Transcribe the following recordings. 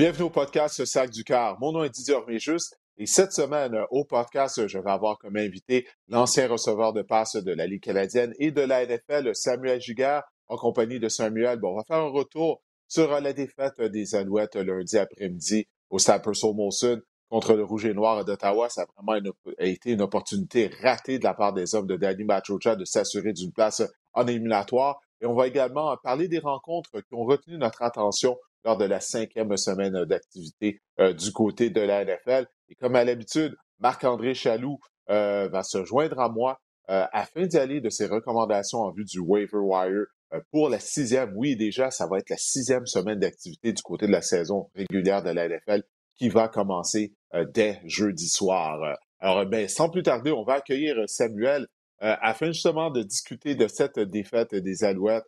Bienvenue au podcast Sac du Car. Mon nom est Didier Orméjus et cette semaine au podcast, je vais avoir comme invité l'ancien receveur de passe de la Ligue canadienne et de la NFL, Samuel Giguère, en compagnie de Samuel. Bon, on va faire un retour sur la défaite des Alouettes lundi après-midi au Stade Purcell Molson contre le Rouge et Noir d'Ottawa. Ça a vraiment été une opportunité ratée de la part des hommes de Danny Machocha de s'assurer d'une place en éliminatoire. Et on va également parler des rencontres qui ont retenu notre attention lors de la cinquième semaine d'activité euh, du côté de la NFL. Et comme à l'habitude, Marc-André Chaloux euh, va se joindre à moi euh, afin d'y aller de ses recommandations en vue du waiver wire pour la sixième. Oui, déjà, ça va être la sixième semaine d'activité du côté de la saison régulière de la NFL qui va commencer dès jeudi soir. Alors, ben, sans plus tarder, on va accueillir Samuel afin justement de discuter de cette défaite des Alouettes.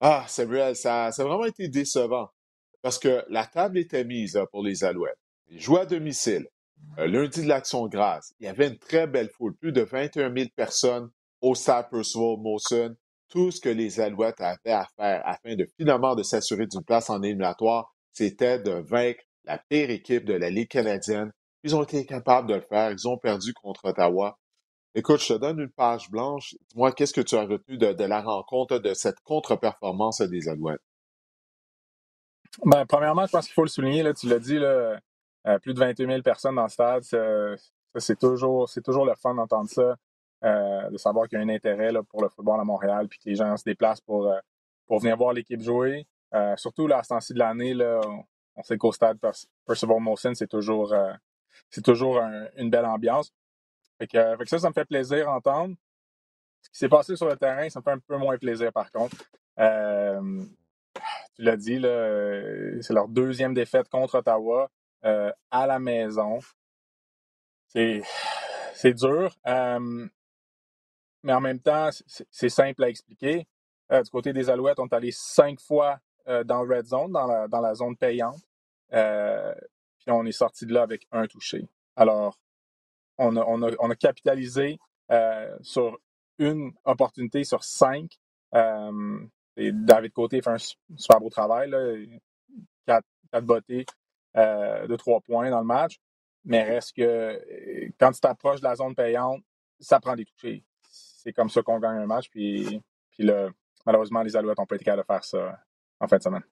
Ah, Samuel, ça, ça a vraiment été décevant parce que la table était mise pour les Alouettes. Ils jouaient à domicile. Euh, lundi de l'Action Grâce, il y avait une très belle foule, plus de 21 000 personnes au Stade Percival Molson. Tout ce que les Alouettes avaient à faire afin de finalement de s'assurer d'une place en éliminatoire, c'était de vaincre la pire équipe de la Ligue canadienne. Ils ont été capables de le faire. Ils ont perdu contre Ottawa. Écoute, je te donne une page blanche. Dis-moi, qu'est-ce que tu as retenu de la rencontre, de cette contre-performance des Alouettes? Ben, premièrement, je pense qu'il faut le souligner, tu l'as dit, euh, plus de 28 000 personnes dans le stade, c'est toujours, toujours le fun d'entendre ça, euh, de savoir qu'il y a un intérêt pour le football à Montréal, puis que les gens se déplacent pour, euh, pour venir voir l'équipe jouer. surtout à ce temps-ci de l'année, on sait qu'au stade Percival Molson, c'est toujours, toujours une belle ambiance. Fait que, ça, ça me fait plaisir d'entendre. Ce qui s'est passé sur le terrain, ça me fait un peu moins plaisir par contre tu l'as dit, euh, c'est leur deuxième défaite contre Ottawa euh, à la maison. C'est, dur. mais en même temps, c'est, simple à expliquer. Euh, du côté des Alouettes, on est allé cinq fois dans le red zone, dans la, dans la zone payante. puis on est sorti de là avec un touché. Alors, on a, on a, on a capitalisé sur une opportunité sur cinq. David Côté fait un super beau travail. Là. Quatre, quatre bottées euh, de trois points dans le match. Mais reste que quand tu t'approches de la zone payante, ça prend des touchés. C'est comme ça qu'on gagne un match. Puis, puis malheureusement, les Alouettes n'ont pas été capables de faire ça en fin de semaine.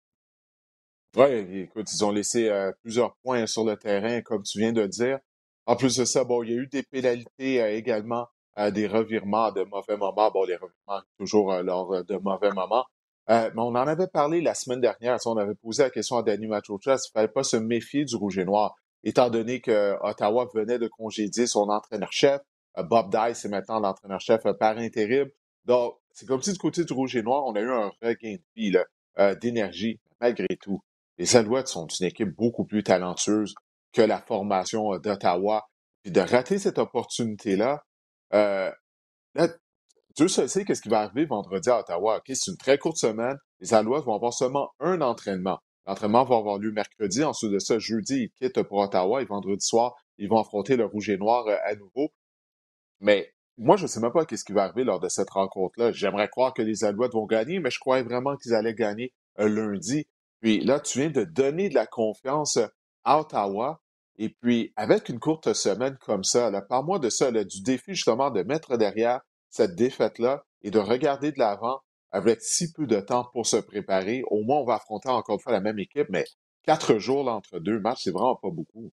Oui, écoute, ils ont laissé euh, plusieurs points sur le terrain, comme tu viens de dire. En plus de ça, bon, il y a eu des pénalités euh, également des revirements de mauvais moments. Bon, les revirements, toujours euh, lors de mauvais moments. Euh, mais on en avait parlé la semaine dernière. On avait posé la question à Danny Machocha s'il ne fallait pas se méfier du rouge et noir, étant donné que Ottawa venait de congédier son entraîneur-chef. Euh, Bob Dice est maintenant l'entraîneur-chef par intérim. Donc, c'est comme si du côté du rouge et noir, on a eu un regain de vie, d'énergie. Malgré tout, les Alouettes sont une équipe beaucoup plus talentueuse que la formation d'Ottawa. Puis de rater cette opportunité-là, euh, là, Dieu seul sait qu'est-ce qui va arriver vendredi à Ottawa. c'est une très courte semaine. Les Alouettes vont avoir seulement un entraînement. L'entraînement va avoir lieu mercredi. Ensuite de ça, jeudi, ils quittent pour Ottawa et vendredi soir, ils vont affronter le Rouge et Noir euh, à nouveau. Mais moi, je ne sais même pas qu'est-ce qui va arriver lors de cette rencontre-là. J'aimerais croire que les Alouettes vont gagner, mais je croyais vraiment qu'ils allaient gagner euh, lundi. Puis là, tu viens de donner de la confiance à Ottawa. Et puis, avec une courte semaine comme ça, parle-moi de ça, du défi justement de mettre derrière cette défaite-là et de regarder de l'avant avec si peu de temps pour se préparer. Au moins, on va affronter encore une fois la même équipe, mais quatre jours entre deux matchs, c'est vraiment pas beaucoup.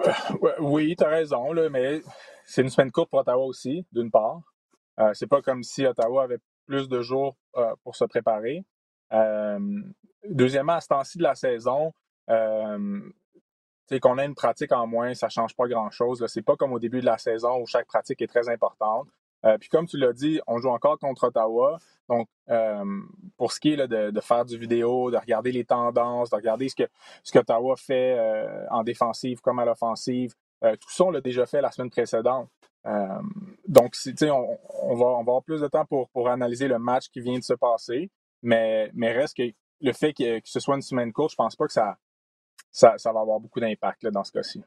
Euh, oui, tu as raison, mais c'est une semaine courte pour Ottawa aussi, d'une part. Euh, c'est pas comme si Ottawa avait plus de jours euh, pour se préparer. deuxièmement, à ce temps-ci de la saison, euh, qu'on ait une pratique en moins, ça ne change pas grand-chose. C'est pas comme au début de la saison où chaque pratique est très importante. Euh, puis comme tu l'as dit, on joue encore contre Ottawa. Donc, euh, pour ce qui est de, faire du vidéo, de regarder les tendances, de regarder ce que ce fait euh, en défensive comme à l'offensive, tout ça, on l'a déjà fait la semaine précédente. donc, on, on, va, on va avoir plus de temps pour, pour analyser le match qui vient de se passer. Mais, mais reste que le fait que, ce soit une semaine courte, je pense pas que ça, ça, va avoir beaucoup d'impact dans ce cas-ci.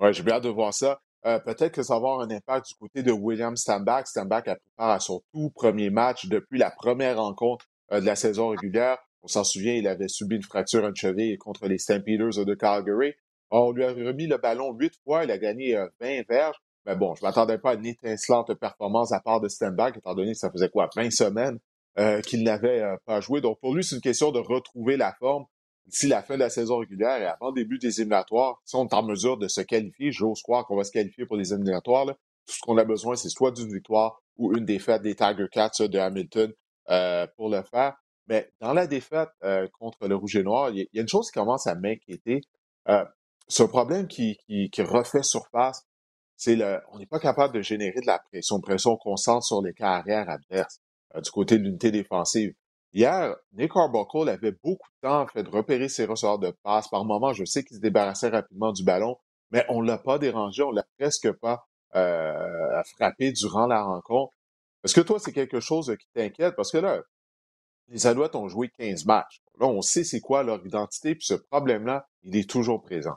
Oui, j'ai hâte de voir ça. Euh, peut-être que ça va avoir un impact du côté de William Stambach. Stambach a préparé à son tout premier match depuis la première rencontre euh, de la saison régulière. On s'en souvient, il avait subi une fracture à cheville contre les Stampeders de Calgary. On lui a remis le ballon huit fois, il a gagné 20 euh, verges. Mais bon, je ne m'attendais pas à une étincelante performance à part de Stenberg, étant donné que ça faisait quoi, 20 semaines euh, qu'il n'avait pas joué. Donc pour lui, c'est une question de retrouver la forme d'ici la fin de la saison régulière et avant le début des éliminatoires. Si on est en mesure de se qualifier, j'ose croire qu'on va se qualifier pour les éliminatoires. Tout ce qu'on a besoin, c'est soit d'une victoire ou une défaite des Tiger Cats de Hamilton pour le faire. Mais dans la défaite contre le Rouge et Noir, il y, a une chose qui commence à m'inquiéter. Ce problème qui, refait surface. C'est le, on n'est pas capable de générer de la pression, pression constante sur les carrières adverses euh, du côté de l'unité défensive. Hier, Nick Arbuckle avait beaucoup de temps fait, de repérer ses ressorts de passe. Par moments, je sais qu'il se débarrassait rapidement du ballon, mais on l'a pas dérangé, on l'a presque pas euh, frappé durant la rencontre. Est-ce que toi, c'est quelque chose qui t'inquiète? Parce que là, les Alouettes ont joué 15 matchs. Là, on sait c'est quoi leur identité, puis ce problème-là, il est toujours présent.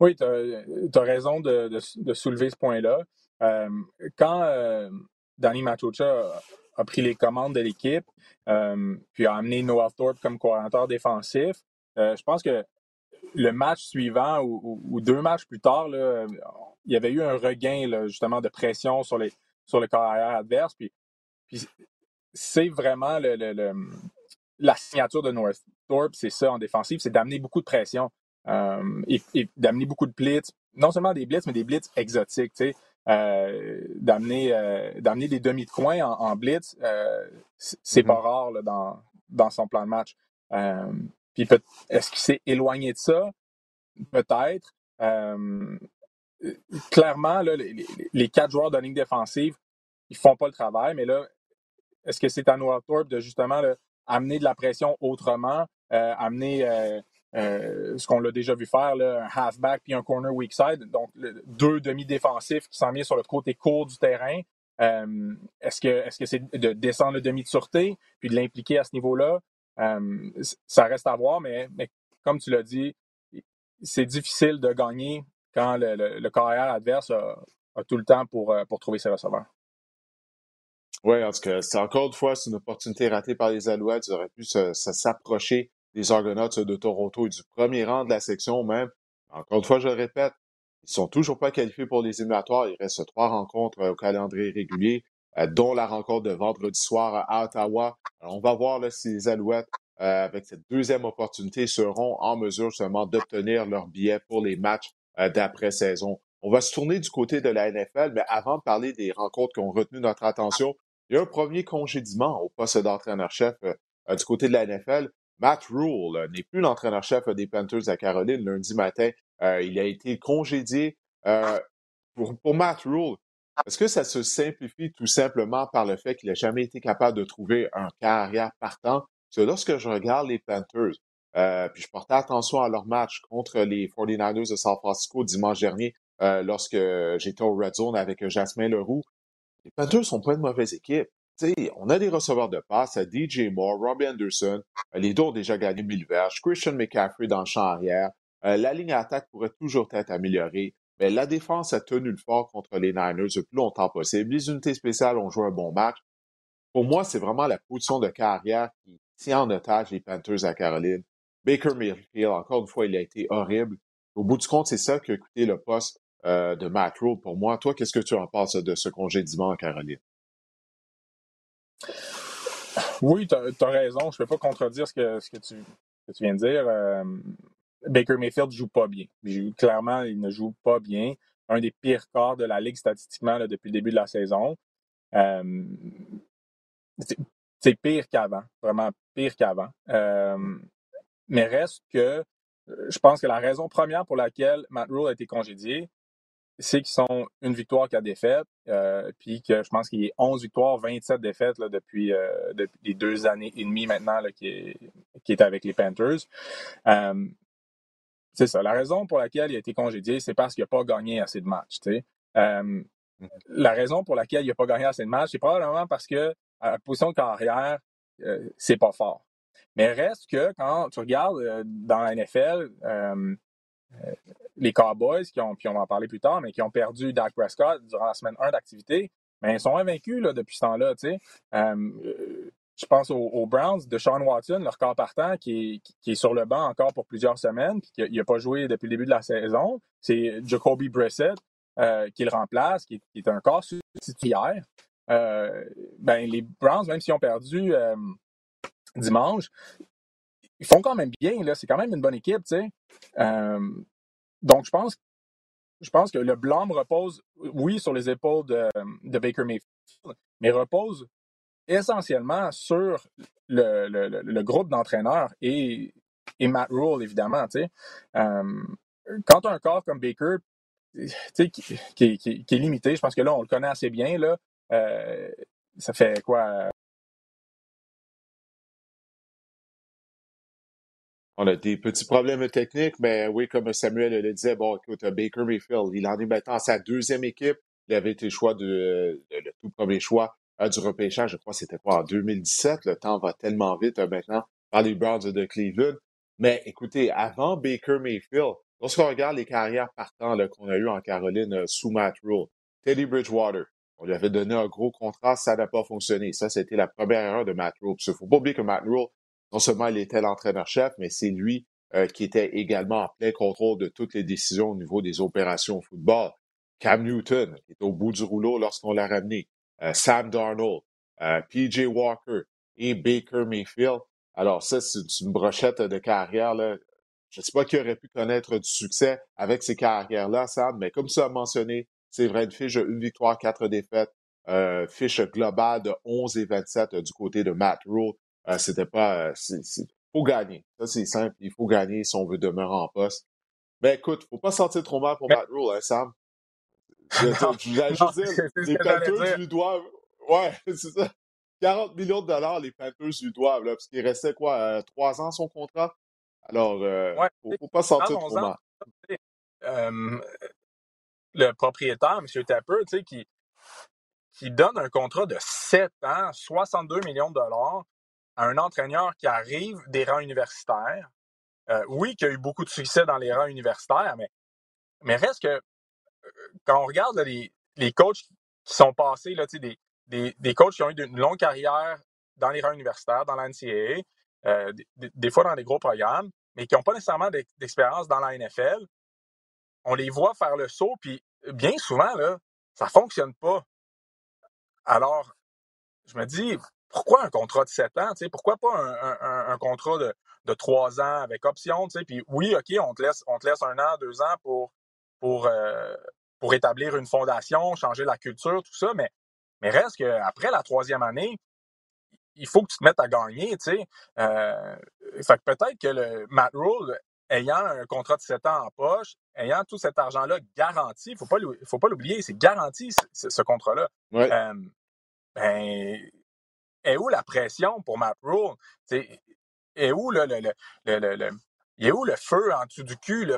Oui, tu as, raison de, soulever ce point-là. Euh, quand euh, Danny Machocha a, pris les commandes de l'équipe, euh, puis a amené Noah Thorpe comme coordinateur défensif, je pense que le match suivant ou, deux matchs plus tard, il y avait eu un regain justement de pression sur, les, sur le carrière adverse. Puis, c'est vraiment la signature de Noah Thorpe, c'est ça en défensive, c'est d'amener beaucoup de pression. Euh, et, d'amener beaucoup de blitz, non seulement des blitz, mais des blitz exotiques. Euh, d'amener euh, d'amener des demi de coin en, blitz, c'est pas mm-hmm. rare là, dans, dans son plan de match. puis est-ce qu'il s'est éloigné de ça? Peut-être. clairement, là, les, quatre joueurs de ligne défensive, ils font pas le travail, mais là, est-ce que c'est à Noah Thorpe de justement amener de la pression autrement, amener euh, ce qu'on l'a déjà vu faire, un halfback puis un corner weak side, donc deux demi-défensifs qui s'en viennent sur le côté court du terrain. Euh, est-ce que est-ce que c'est de descendre le demi de sûreté puis de l'impliquer à ce niveau-là? Euh, Ça reste à voir, mais, comme tu l'as dit, c'est difficile de gagner quand le, le, carrière adverse a, tout le temps pour, pour trouver ses receveurs. Oui, en tout cas, c'est encore une fois, c'est une opportunité ratée par les Alouettes. Ils auraient pu s'approcher des Argonauts de Toronto et du premier rang de la section même. Encore une fois, je le répète, ils sont toujours pas qualifiés pour les éliminatoires. Il reste trois rencontres euh, au calendrier régulier, euh, dont la rencontre de vendredi soir à Ottawa. on va voir là, si les Alouettes, euh, avec cette deuxième opportunité, seront en mesure seulement d'obtenir leur billet pour les matchs d'après-saison. On va se tourner du côté de la NFL, mais avant de parler des rencontres qui ont retenu notre attention, il y a un premier congédiement au poste d'entraîneur-chef du côté de la NFL. Matt Rule euh, n'est plus l'entraîneur-chef des Panthers à Caroline. Lundi matin, euh, il a été congédié. Euh, pour, Matt Rule, est-ce que ça se simplifie tout simplement par le fait qu'il n'a jamais été capable de trouver un carrière partant? Parce que lorsque je regarde les Panthers, puis je portais attention à leur match contre les 49ers de San Francisco dimanche dernier, lorsque j'étais au Red Zone avec Jasmin Leroux, les Panthers sont pas une mauvaise équipe on a des receveurs de passe à DJ Moore, Robbie Anderson. Euh, les deux ont déjà gagné 1000 verges. Christian McCaffrey dans le champ arrière. Euh, la ligne attaque pourrait toujours être améliorée. Mais la défense a tenu le fort contre les Niners le plus longtemps possible. Les unités spéciales ont joué un bon match. Pour moi, c'est vraiment la position de carrière qui tient en otage les Panthers à Caroline. Baker Mayfield, encore une fois, il a été horrible. Au bout du compte, c'est ça qui a coûté le poste euh, de Matt Rule pour moi. Toi, qu'est-ce que tu en penses de ce congédiement à Caroline? Oui, tu as, raison. Je ne peux pas contredire ce que, tu, viens de dire. Euh, Baker Mayfield ne joue pas bien. Clairement, il ne joue pas bien. Un des pires corps de la Ligue statistiquement depuis le début de la saison. Euh, c'est pire qu'avant. Vraiment pire qu'avant. Euh, mais reste que je pense que la raison première pour laquelle Matt Rule a été congédié, c'est qu'ils sont une victoire, quatre défaites, euh, puis que je pense qu'il y a 11 victoires, 27 défaites là, depuis, euh, depuis les deux années et demie maintenant là, qui, est, qui est avec les Panthers. Euh, c'est ça. La raison pour laquelle il a été congédié, c'est parce qu'il n'a pas gagné assez de matchs. Mm-hmm. la raison pour laquelle il n'a pas gagné assez de matchs, c'est probablement parce que à la position de carrière, c'est pas fort. Mais reste que quand tu regardes dans la NFL, les Cowboys, qui ont, puis on va en parler plus tard, mais qui ont perdu Dak Prescott durant la semaine 1 d'activité, mais ils sont invaincus là, depuis ce temps-là. Euh, je pense aux, Browns de Sean Watson, leur corps partant, qui est, sur le banc encore pour plusieurs semaines, puis qui n'a pas joué depuis le début de la saison. C'est Jacoby Brissett euh, qui le remplace, qui, est un corps. Euh, ben, les Browns, même s'ils ont perdu euh, dimanche, ils font quand même bien. Là. C'est quand même une bonne équipe. tu sais. donc, je pense, je pense que le blâme repose, oui, sur les épaules de, de Baker Mayfield, mais repose essentiellement sur le, le, le groupe d'entraîneurs et, et Matt Rule, évidemment. Euh, quand tu as un corps comme Baker qui, qui, qui, qui, est limité, je pense que là, on le connaît assez bien. Là, euh, ça fait quoi? On a des petits problèmes techniques, mais oui, comme Samuel le disait, bon, écoute, Baker Mayfield, il en est maintenant à sa deuxième équipe. Il avait été choix de, le tout premier choix du repêchage, je crois que c'était quoi, en 2017. Le temps va tellement vite euh, maintenant par les Browns de Cleveland. Mais écoutez, avant Baker Mayfield, lorsqu'on regarde les carrières partants qu'on a eues en Caroline euh, sous Matt Rule, Teddy Bridgewater, on lui avait donné un gros contrat, ça n'a pas fonctionné. Ça, c'était la première erreur de Matt Rule. Il ne faut pas oublier que Matt Rule, non seulement il était l'entraîneur-chef, mais c'est lui euh, qui était également en plein contrôle de toutes les décisions au niveau des opérations au football. Cam Newton, qui est au bout du rouleau lorsqu'on l'a ramené. Euh, Sam Darnold, euh, PJ Walker et Baker Mayfield. Alors ça, c'est une brochette de carrière. Là. Je ne sais pas qui aurait pu connaître du succès avec ces carrières-là, Sam, mais comme tu as mentionné, c'est vrai, une fiche de une victoire, quatre défaites, euh, fiche globale de 11 et 27 du côté de Matt Rule. C'était pas... Il faut gagner. Ça, c'est simple. Il faut gagner si on veut demeurer en poste. Mais écoute, faut pas sortir trop mal pour Matt Rule, hein, Sam? Je, les Panthers lui doivent. Ouais, c'est ça. 40 millions de dollars, les Panthers lui doivent, là, parce qu'il restait quoi, euh, trois ans son contrat? Alors, euh, ouais, faut, faut pas sortir trop mal. Euh, le propriétaire, M. Tapper, tu sais, qui, qui donne un contrat de 7 ans, 62 millions de dollars un entraîneur qui arrive des rangs universitaires. Euh, oui, qui a eu beaucoup de succès dans les rangs universitaires, mais, mais reste que quand on regarde les, les, coachs qui sont passés, là, des, des, des coachs qui ont eu une longue carrière dans les rangs universitaires, dans la NCAA, euh, des, fois dans des gros programmes, mais qui n'ont pas nécessairement d'expérience dans la NFL, on les voit faire le saut, puis bien souvent, là, ça ne fonctionne pas. Alors, je me dis, pourquoi un contrat de 7 ans? Pourquoi pas un, un, contrat de, de 3 ans avec option? Puis oui, OK, on te, laisse, on te laisse un an, deux ans pour, pour, euh, pour établir une fondation, changer la culture, tout ça, mais, mais reste qu'après la troisième année, il faut que tu te mettes à gagner, tu sais? Euh, fait que peut-être que le Matt Rule, ayant un contrat de 7 ans en poche, ayant tout cet argent-là garanti, il faut pas, faut pas l'oublier, c'est garanti ce, contrat-là. Euh, ben, est où la pression pour Matt Rule? est où le, le, le, le, est où le feu en dessous du cul,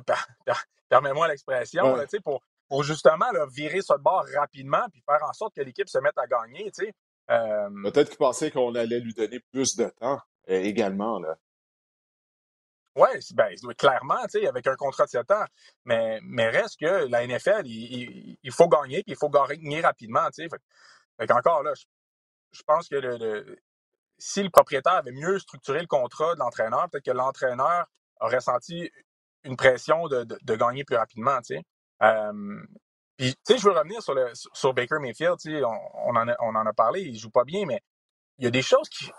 permets-moi l'expression, pour, pour justement virer ce bord rapidement puis faire en sorte que l'équipe se mette à gagner. sais. Peut-être qu'il pensait qu'on allait lui donner plus de temps euh, également. Là. Oui, ben, clairement, avec un contrat de 7 ans. Mais, mais reste que la NFL, il, il, faut gagner, puis il faut gagner rapidement. Fait, fait encore là, je, pense que le, si le propriétaire avait mieux structuré le contrat de l'entraîneur, peut-être que l'entraîneur aurait senti une pression de, de, gagner plus rapidement. sais. Euh, puis, tu sais, je veux revenir sur, sur Baker Mayfield. On, on, en a, on en a parlé, il joue pas bien, mais il y a des choses qui.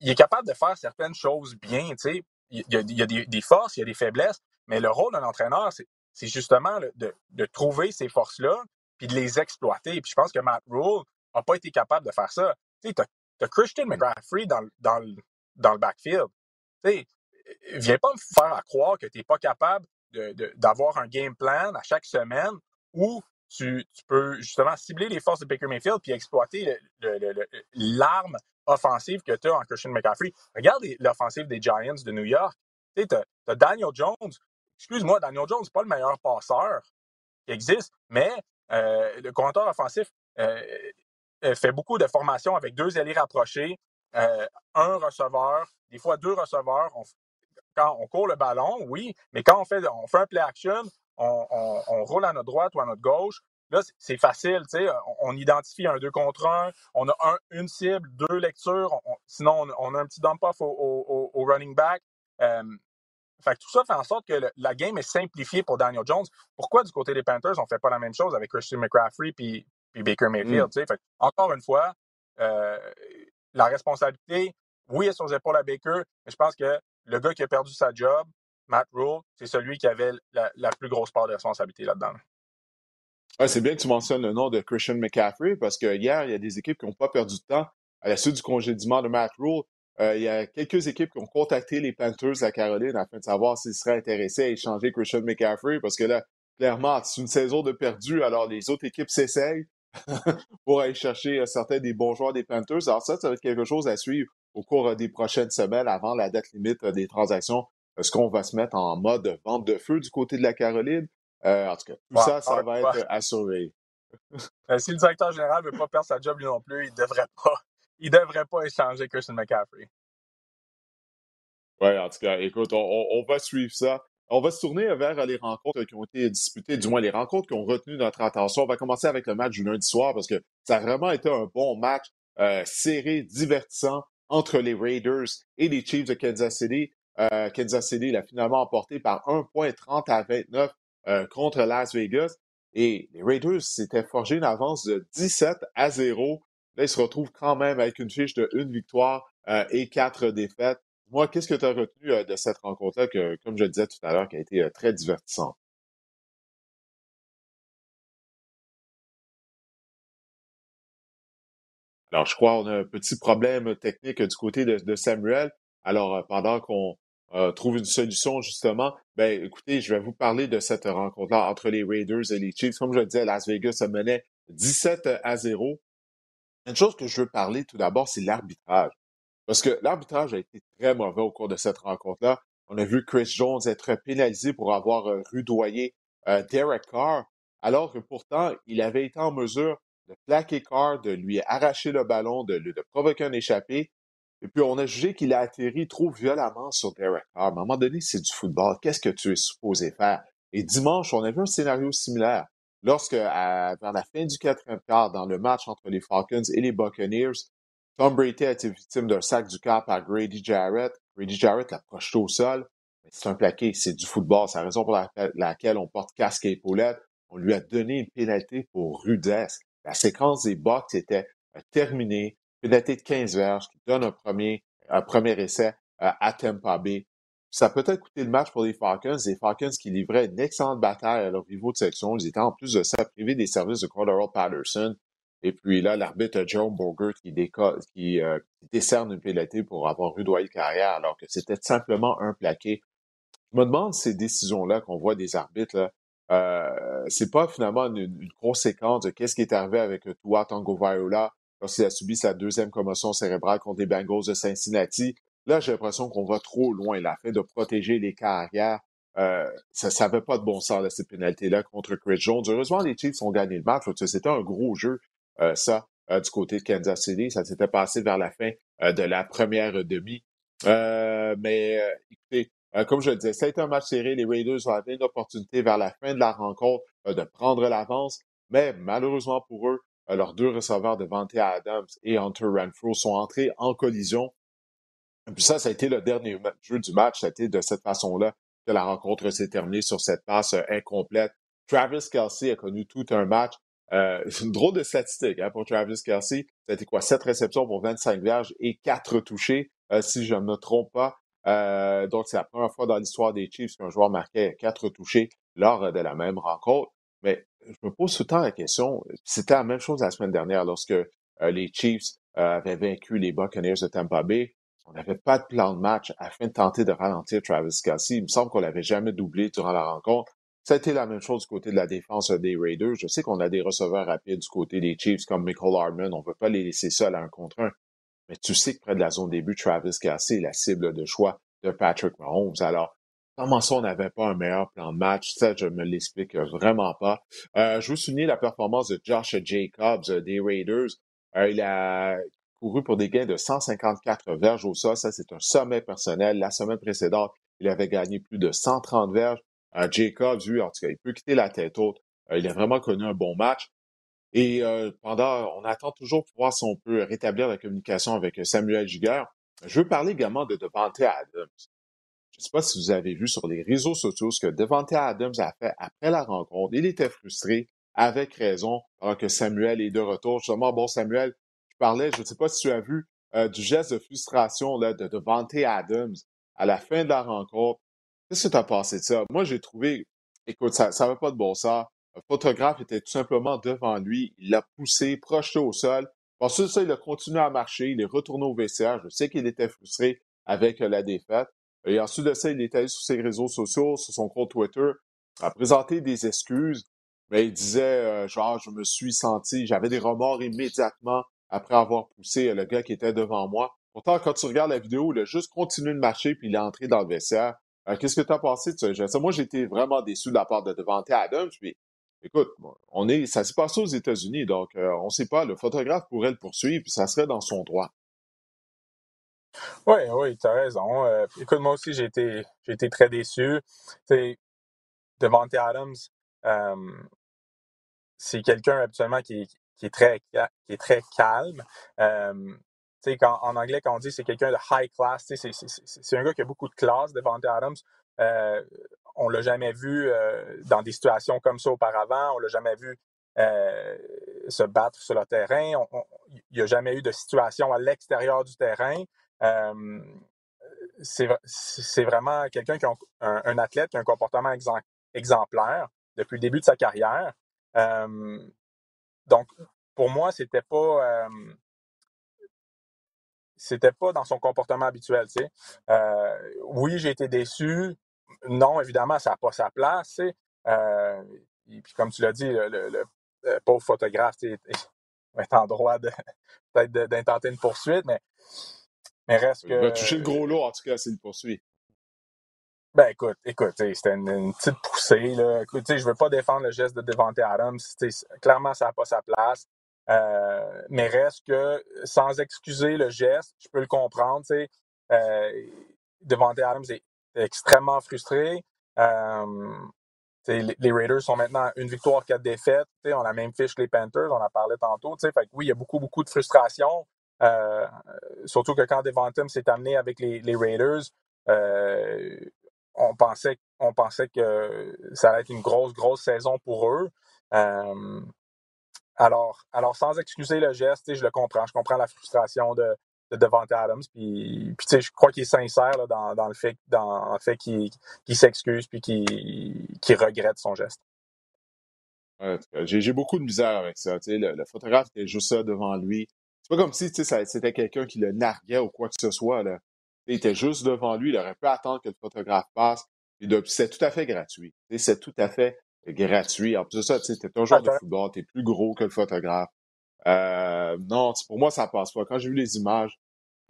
Il est capable de faire certaines choses bien. tu sais. Il y a, il y a des, des, forces, il y a des faiblesses, mais le rôle d'un entraîneur, c'est justement de, de, trouver ces forces-là puis de les exploiter. Puis je pense que Matt Rule n'a pas été capable de faire ça. Tu as, Christian McCaffrey dans, dans, dans le backfield. Tu sais, viens pas me faire croire que tu n'es pas capable d'avoir un game plan à chaque semaine où tu, peux justement cibler les forces de Baker Mayfield puis exploiter l'arme offensive que tu as en Christian McCaffrey. Regarde l'offensive des Giants de New York. Tu as, Daniel Jones. Excuse-moi, Daniel Jones n'est pas le meilleur passeur qui existe, mais euh, le compteur offensif euh, fait beaucoup de formations avec deux alliés rapprochés, un receveur, des fois deux receveurs quand on court le ballon, oui, mais quand on fait, on fait un play action, on, roule à notre droite ou à notre gauche, là, c'est facile, tu sais, on, identifie un 2 contre 1, on a un, une cible, deux lectures, sinon, on, a un petit dump-off au, running back. fait tout ça fait en sorte que la game est simplifiée pour Daniel Jones. Pourquoi du côté des Panthers, on ne fait pas la même chose avec Christian McCaffrey Baker Mayfield? Mm. Fait, encore une fois, la responsabilité, oui, est sur les épaules à Baker, mais je pense que le gars qui a perdu sa job, Matt Rule, c'est celui qui avait la, plus grosse part de responsabilité là-dedans. Ouais, c'est bien que tu mentionnes le nom de Christian McCaffrey parce que hier, il y a des équipes qui n'ont pas perdu de temps à la suite du congédiement de Matt Rule. Euh, il y a quelques équipes qui ont contacté les Panthers à Caroline afin de savoir s'ils seraient intéressés à échanger Christian McCaffrey parce que là, clairement, c'est une saison de perdu, alors les autres équipes s'essayent pour aller chercher euh, certains des bons joueurs des Panthers. Alors ça, ça va être quelque chose à suivre au cours euh, des prochaines semaines avant la date limite des transactions. Est-ce qu'on va se mettre en mode vente de feu du côté de la Caroline? Euh, en tout cas, tout ça, ça va être à surveiller. Euh, si le directeur général ne veut pas perdre sa job lui non plus, il ne devrait pas. Il devrait pas échanger Christian McCaffrey. Oui, en tout cas, écoute, on, va suivre ça. On va se tourner vers les rencontres qui ont été disputées, du moins les rencontres qui ont retenu notre attention. On va commencer avec le match du lundi soir parce que ça a vraiment été un bon match euh, serré, divertissant entre les Raiders et les Chiefs de Kansas City. Kansas City l'a finalement emporté par 1.30 à 29 euh, contre Las Vegas. Et les Raiders s'étaient forgé une avance de 17 à 0. Là, ils se retrouvent quand même avec une fiche de une victoire euh, et quatre défaites. Moi, qu'est-ce que tu as retenu euh, de cette rencontre-là, que, comme je le disais tout à l'heure, qui a été très divertissante? Alors, je crois qu'on a un petit problème technique du côté de Samuel. Alors, pendant qu'on euh, trouve une solution, justement, ben, écoutez, je vais vous parler de cette rencontre-là entre les Raiders et les Chiefs. Comme je le disais, Las Vegas menait 17 à 0. Une chose que je veux parler tout d'abord, c'est l'arbitrage. Parce que l'arbitrage a été très mauvais au cours de cette rencontre-là. On a vu Chris Jones être pénalisé pour avoir euh, rudoyé euh, Derek Carr, alors que pourtant, il avait été en mesure de plaquer Carr, de lui arracher le ballon, de, de provoquer un échappé. Et puis, on a jugé qu'il a atterri trop violemment sur Derek Carr. À un moment donné, c'est du football. Qu'est-ce que tu es supposé faire? Et dimanche, on a vu un scénario similaire. Lorsque, vers la fin du quatrième quart, dans le match entre les Falcons et les Buccaneers, Tom Brady a été victime d'un sac du cap par Grady Jarrett. Grady Jarrett l'a projeté au sol. C'est un plaqué, c'est du football. C'est la raison pour laquelle on porte casque et épaulette. On lui a donné une pénalité pour rudesse. La séquence des box était euh, terminée pénalité de 15 verges qui donne un premier, un premier essai euh, à Tampa Bay. Ça peut être coûté le match pour les Falcons. Les Falcons qui livraient une excellente bataille à leur niveau de section. Ils étaient en plus de ça privés des services de Cordero Patterson. Et puis là, l'arbitre Jerome Bogert qui, qui, euh, décerne une pénalité pour avoir rudoyé carrière alors que c'était simplement un plaqué. Je me demande ces décisions-là qu'on voit des arbitres, là, euh, c'est pas finalement une, conséquence de qu'est-ce qui est arrivé avec Tua Tango Viola lorsqu'il a subi sa deuxième commotion cérébrale contre les Bengals de Cincinnati. Là, j'ai l'impression qu'on va trop loin. La fait de protéger les carrières, euh, ça n'avait pas de bon sens, cette pénalité-là, contre Chris Jones. Heureusement, les Chiefs ont gagné le match. C'était un gros jeu, euh, ça, euh, du côté de Kansas City. Ça s'était passé vers la fin de la première demi. mais écoutez, comme je le disais, ça a été un match serré. Les Raiders ont eu une opportunité vers la fin de la rencontre de prendre l'avance. Mais malheureusement pour eux, euh, leurs deux receveurs de Vante Adams et Hunter Renfro sont entrés en collision. Et puis ça, ça a été le dernier jeu du match. Ça a été de cette façon-là que la rencontre s'est terminée sur cette passe euh, incomplète. Travis Kelsey a connu tout un match. Euh, c'est une drôle de statistique hein, pour Travis Kelsey. Été quoi? Sept réceptions pour 25 verges et quatre touchés, si je ne me trompe pas. donc, c'est la première fois dans l'histoire des Chiefs qu'un joueur marquait quatre touchés lors de la même rencontre. Mais je me pose tout le temps la question, c'était la même chose la semaine dernière lorsque euh, les Chiefs euh, avaient vaincu les Buccaneers de Tampa Bay. On n'avait pas de plan de match afin de tenter de ralentir Travis Kelsey. Il me semble qu'on l'avait jamais doublé durant la rencontre. Ça a été la même chose du côté de la défense des Raiders. Je sais qu'on a des receveurs rapides du côté des Chiefs comme Michael Hardman. On ne veut pas les laisser seuls à un contre un. Mais tu sais que près de la zone début, Travis Kelsey est la cible de choix de Patrick Mahomes. Alors, Comment ça, on n'avait pas un meilleur plan de match? Ça, je me l'explique vraiment pas. Euh, je veux souligner la performance de Josh Jacobs euh, des Raiders. Euh, il a couru pour des gains de 154 verges au sol. Ça, c'est un sommet personnel. La semaine précédente, il avait gagné plus de 130 verges. Jacobs, lui, en tout cas, il peut quitter la tête haute. il a vraiment connu un bon match. Et euh, pendant, on attend toujours pour voir si on peut rétablir la communication avec Samuel Giguère. Je veux parler également de Devante Adams. Je ne sais pas si vous avez vu sur les réseaux sociaux ce que Devante Adams a fait après la rencontre. Il était frustré, avec raison, alors que Samuel est de retour. Justement, bon, Samuel, je parlais, je ne sais pas si tu as vu euh, du geste de frustration là, de Devante Adams à la fin de la rencontre. Qu'est-ce que tu as pensé de ça? Moi, j'ai trouvé, écoute, ça ne va pas de bon sens. Le photographe était tout simplement devant lui. Il l'a poussé, projeté au sol. Ensuite, ça, il a continué à marcher. Il est retourné au vestiaire. Je sais qu'il était frustré avec euh, la défaite. Et ensuite de ça, il est allé sur ses réseaux sociaux, sur son compte Twitter, a présenté des excuses, mais il disait, euh, genre, je me suis senti, j'avais des remords immédiatement après avoir poussé le gars qui était devant moi. Pourtant, quand tu regardes la vidéo, il a juste continué de marcher puis il est entré dans le vestiaire. Euh, qu'est-ce que tu as pensé de ça? Moi, j'étais vraiment déçu de la part de Devante Adams. Puis, écoute, on est, ça s'est passé aux États-Unis, donc euh, on ne sait pas. Le photographe pourrait le poursuivre, puis ça serait dans son droit. Oui, oui, tu as raison. Euh, écoute, moi aussi, j'ai été, très déçu. Devante Adams, c'est quelqu'un habituellement qui, est très, qui est très calme. Euh, en anglais, quand on dit c'est quelqu'un de high class, c'est, un gars qui a beaucoup de classe, Devante Adams. Euh, on l'a jamais vu euh, dans des situations comme ça auparavant. On l'a jamais vu euh, se battre sur le terrain. Il n'y a jamais eu de situation à l'extérieur du terrain c'est vraiment quelqu'un qui a un, athlète qui a un comportement exemplaire depuis le début de sa carrière. donc, pour moi, c'était pas c'était pas dans son comportement habituel. Tu euh, oui, j'ai été déçu. Non, évidemment, ça n'a pas sa place. Euh, et puis, comme tu l'as dit, le, pauvre photographe est en droit de peut-être d'intenter une poursuite, mais mais reste que. Il va toucher le gros lot, en tout cas, s'il le poursuit. Ben écoute, écoute, c'était une, petite poussée. Là. Écoute, je veux pas défendre le geste de Devante Adams. Clairement, ça n'a pas sa place. Euh, mais reste que, sans excuser le geste, je peux le comprendre. Euh, Devante Adams est extrêmement frustré. Euh, les Raiders sont maintenant une victoire, quatre défaites. On a la même fiche que les Panthers, on en parlait tantôt. Fait que oui, il y a beaucoup, beaucoup de frustration. Euh, surtout que quand Devantum s'est amené avec les, Raiders, euh, on pensait on pensait que ça allait être une grosse, grosse saison pour eux. Euh, alors, alors, sans excuser le geste, je le comprends. Je comprends la frustration de, de Devante Adams. Puis, puis je crois qu'il est sincère dans, le fait, qu'il s'excuse puis qu'il regrette son geste. J'ai beaucoup de misère avec ça. Le, photographe était juste devant lui. C'est pas comme si c'était quelqu'un qui le narguait ou quoi que ce soit. Il était juste devant lui, il aurait pu attendre que le photographe passe. C'est tout à fait gratuit. C'est tout à fait gratuit. En plus de ça, tu es un joueur de football, tu es plus gros que le photographe. Euh, non, pour moi, ça passe pas. Quand j'ai vu les images,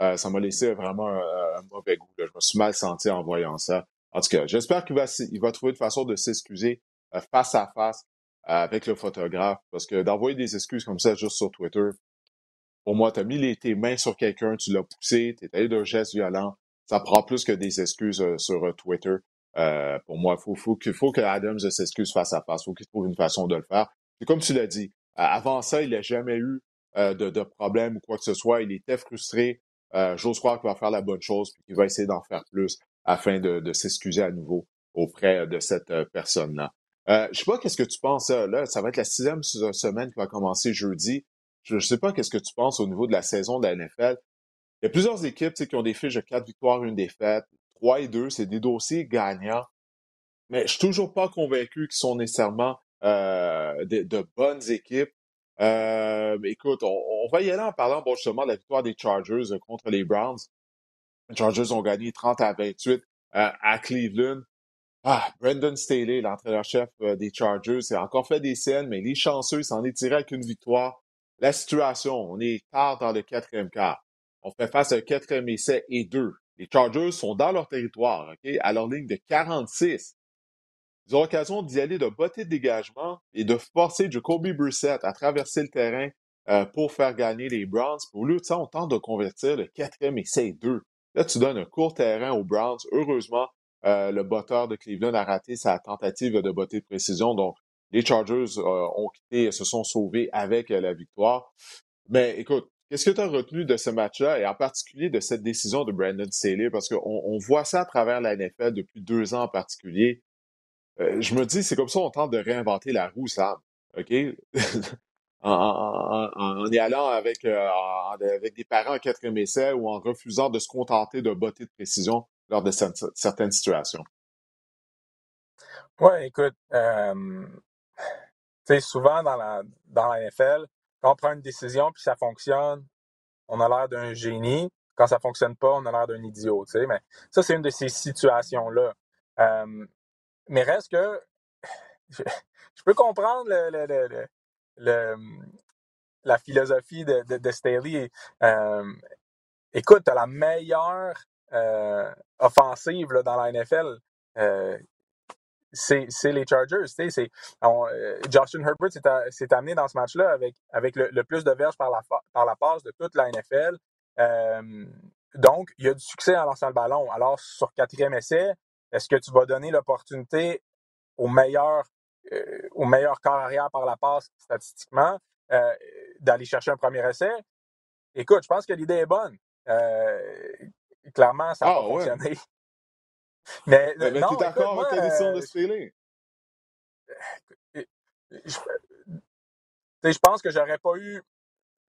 euh, ça m'a laissé vraiment un, mauvais goût. Je me suis mal senti en voyant ça. En tout cas, j'espère qu'il va, il va trouver une façon de s'excuser euh, face à face avec le photographe. Parce que d'envoyer des excuses comme ça juste sur Twitter, pour moi, tu as mis tes mains sur quelqu'un, tu l'as poussé, tu es allé d'un geste violent. Ça prend plus que des excuses euh, sur euh, Twitter. Euh, pour moi, faut, faut, que, faut que Adams s'excuse face à face. Faut qu'il trouve une façon de le faire. Et comme tu l'as dit, avant ça, il n'a jamais eu de, de, problème ou quoi que ce soit. Il était frustré. J'ose croire qu'il va faire la bonne chose et qu'il va essayer d'en faire plus afin de, de s'excuser à nouveau auprès de cette personne-là. Euh, je sais pas qu'est-ce que tu penses là. Ça va être la sixième semaine qui va commencer jeudi. Je ne sais pas qu'est-ce que tu penses au niveau de la saison de la NFL. Il y a plusieurs équipes qui ont des fiches de quatre victoires, une défaite. Trois et deux, c'est des dossiers gagnants. Mais je suis toujours pas convaincu qu'ils sont nécessairement euh, de, bonnes équipes. Euh, écoute, on, va y aller en parlant bon, justement de la victoire des Chargers contre les Browns. Les Chargers ont gagné 30 à 28 euh, à Cleveland. Ah, Brendan Staley, l'entraîneur-chef des Chargers, a encore fait des scènes, mais les chanceux, s'en est tiré avec une victoire la situation, on est tard dans le quatrième quart. On fait face à un quatrième essai et deux. Les Chargers sont dans leur territoire, OK, à leur ligne de 46. Ils ont l'occasion d'y aller de botter de dégagement et de forcer Jacoby Brissett à traverser le terrain euh, pour faire gagner les Browns. Au lieu de ça, on tente de convertir le quatrième essai et deux. Là, tu donnes un court terrain aux Browns. Heureusement, euh, le botteur de Cleveland a raté sa tentative de botter de précision. Donc, les Chargers ont quitté, se sont sauvés avec la victoire. Mais écoute, qu'est-ce que tu as retenu de ce match-là et en particulier de cette décision de Brandon Staley? Parce qu'on on voit ça à travers la NFL depuis deux ans en particulier. je me dis, c'est comme ça on tente de réinventer la roue, Sam. OK? en, y allant avec, euh, avec des parents en quatrième essai ou en refusant de se contenter de botter de précision lors de certaines situations. Oui, écoute, euh, souvent dans la, dans la NFL, quand on prend une décision puis ça fonctionne, on a l'air d'un génie. Quand ça fonctionne pas, on a l'air d'un idiot. Mais ça, c'est une de ces situations-là. Mais reste que je, peux comprendre la philosophie de, Staley. Écoute, tu la meilleure offensive dans la NFL. Euh, c'est les Chargers. C'est, euh, Justin Herbert s'est amené dans ce match-là avec, avec le, plus de verges par la, par la passe de toute la NFL. Euh, donc, il y a du succès en lançant le ballon. Alors, sur quatrième essai, est-ce que tu vas donner l'opportunité au meilleur euh, au meilleur corps arrière par la passe statistiquement, euh, d'aller chercher un premier essai? Écoute, je pense que l'idée est bonne. Clairement, ça n'a ah, fonctionné. Mais, mais, tu es d'accord avec la décision de ce Je, je pense que j'aurais pas eu.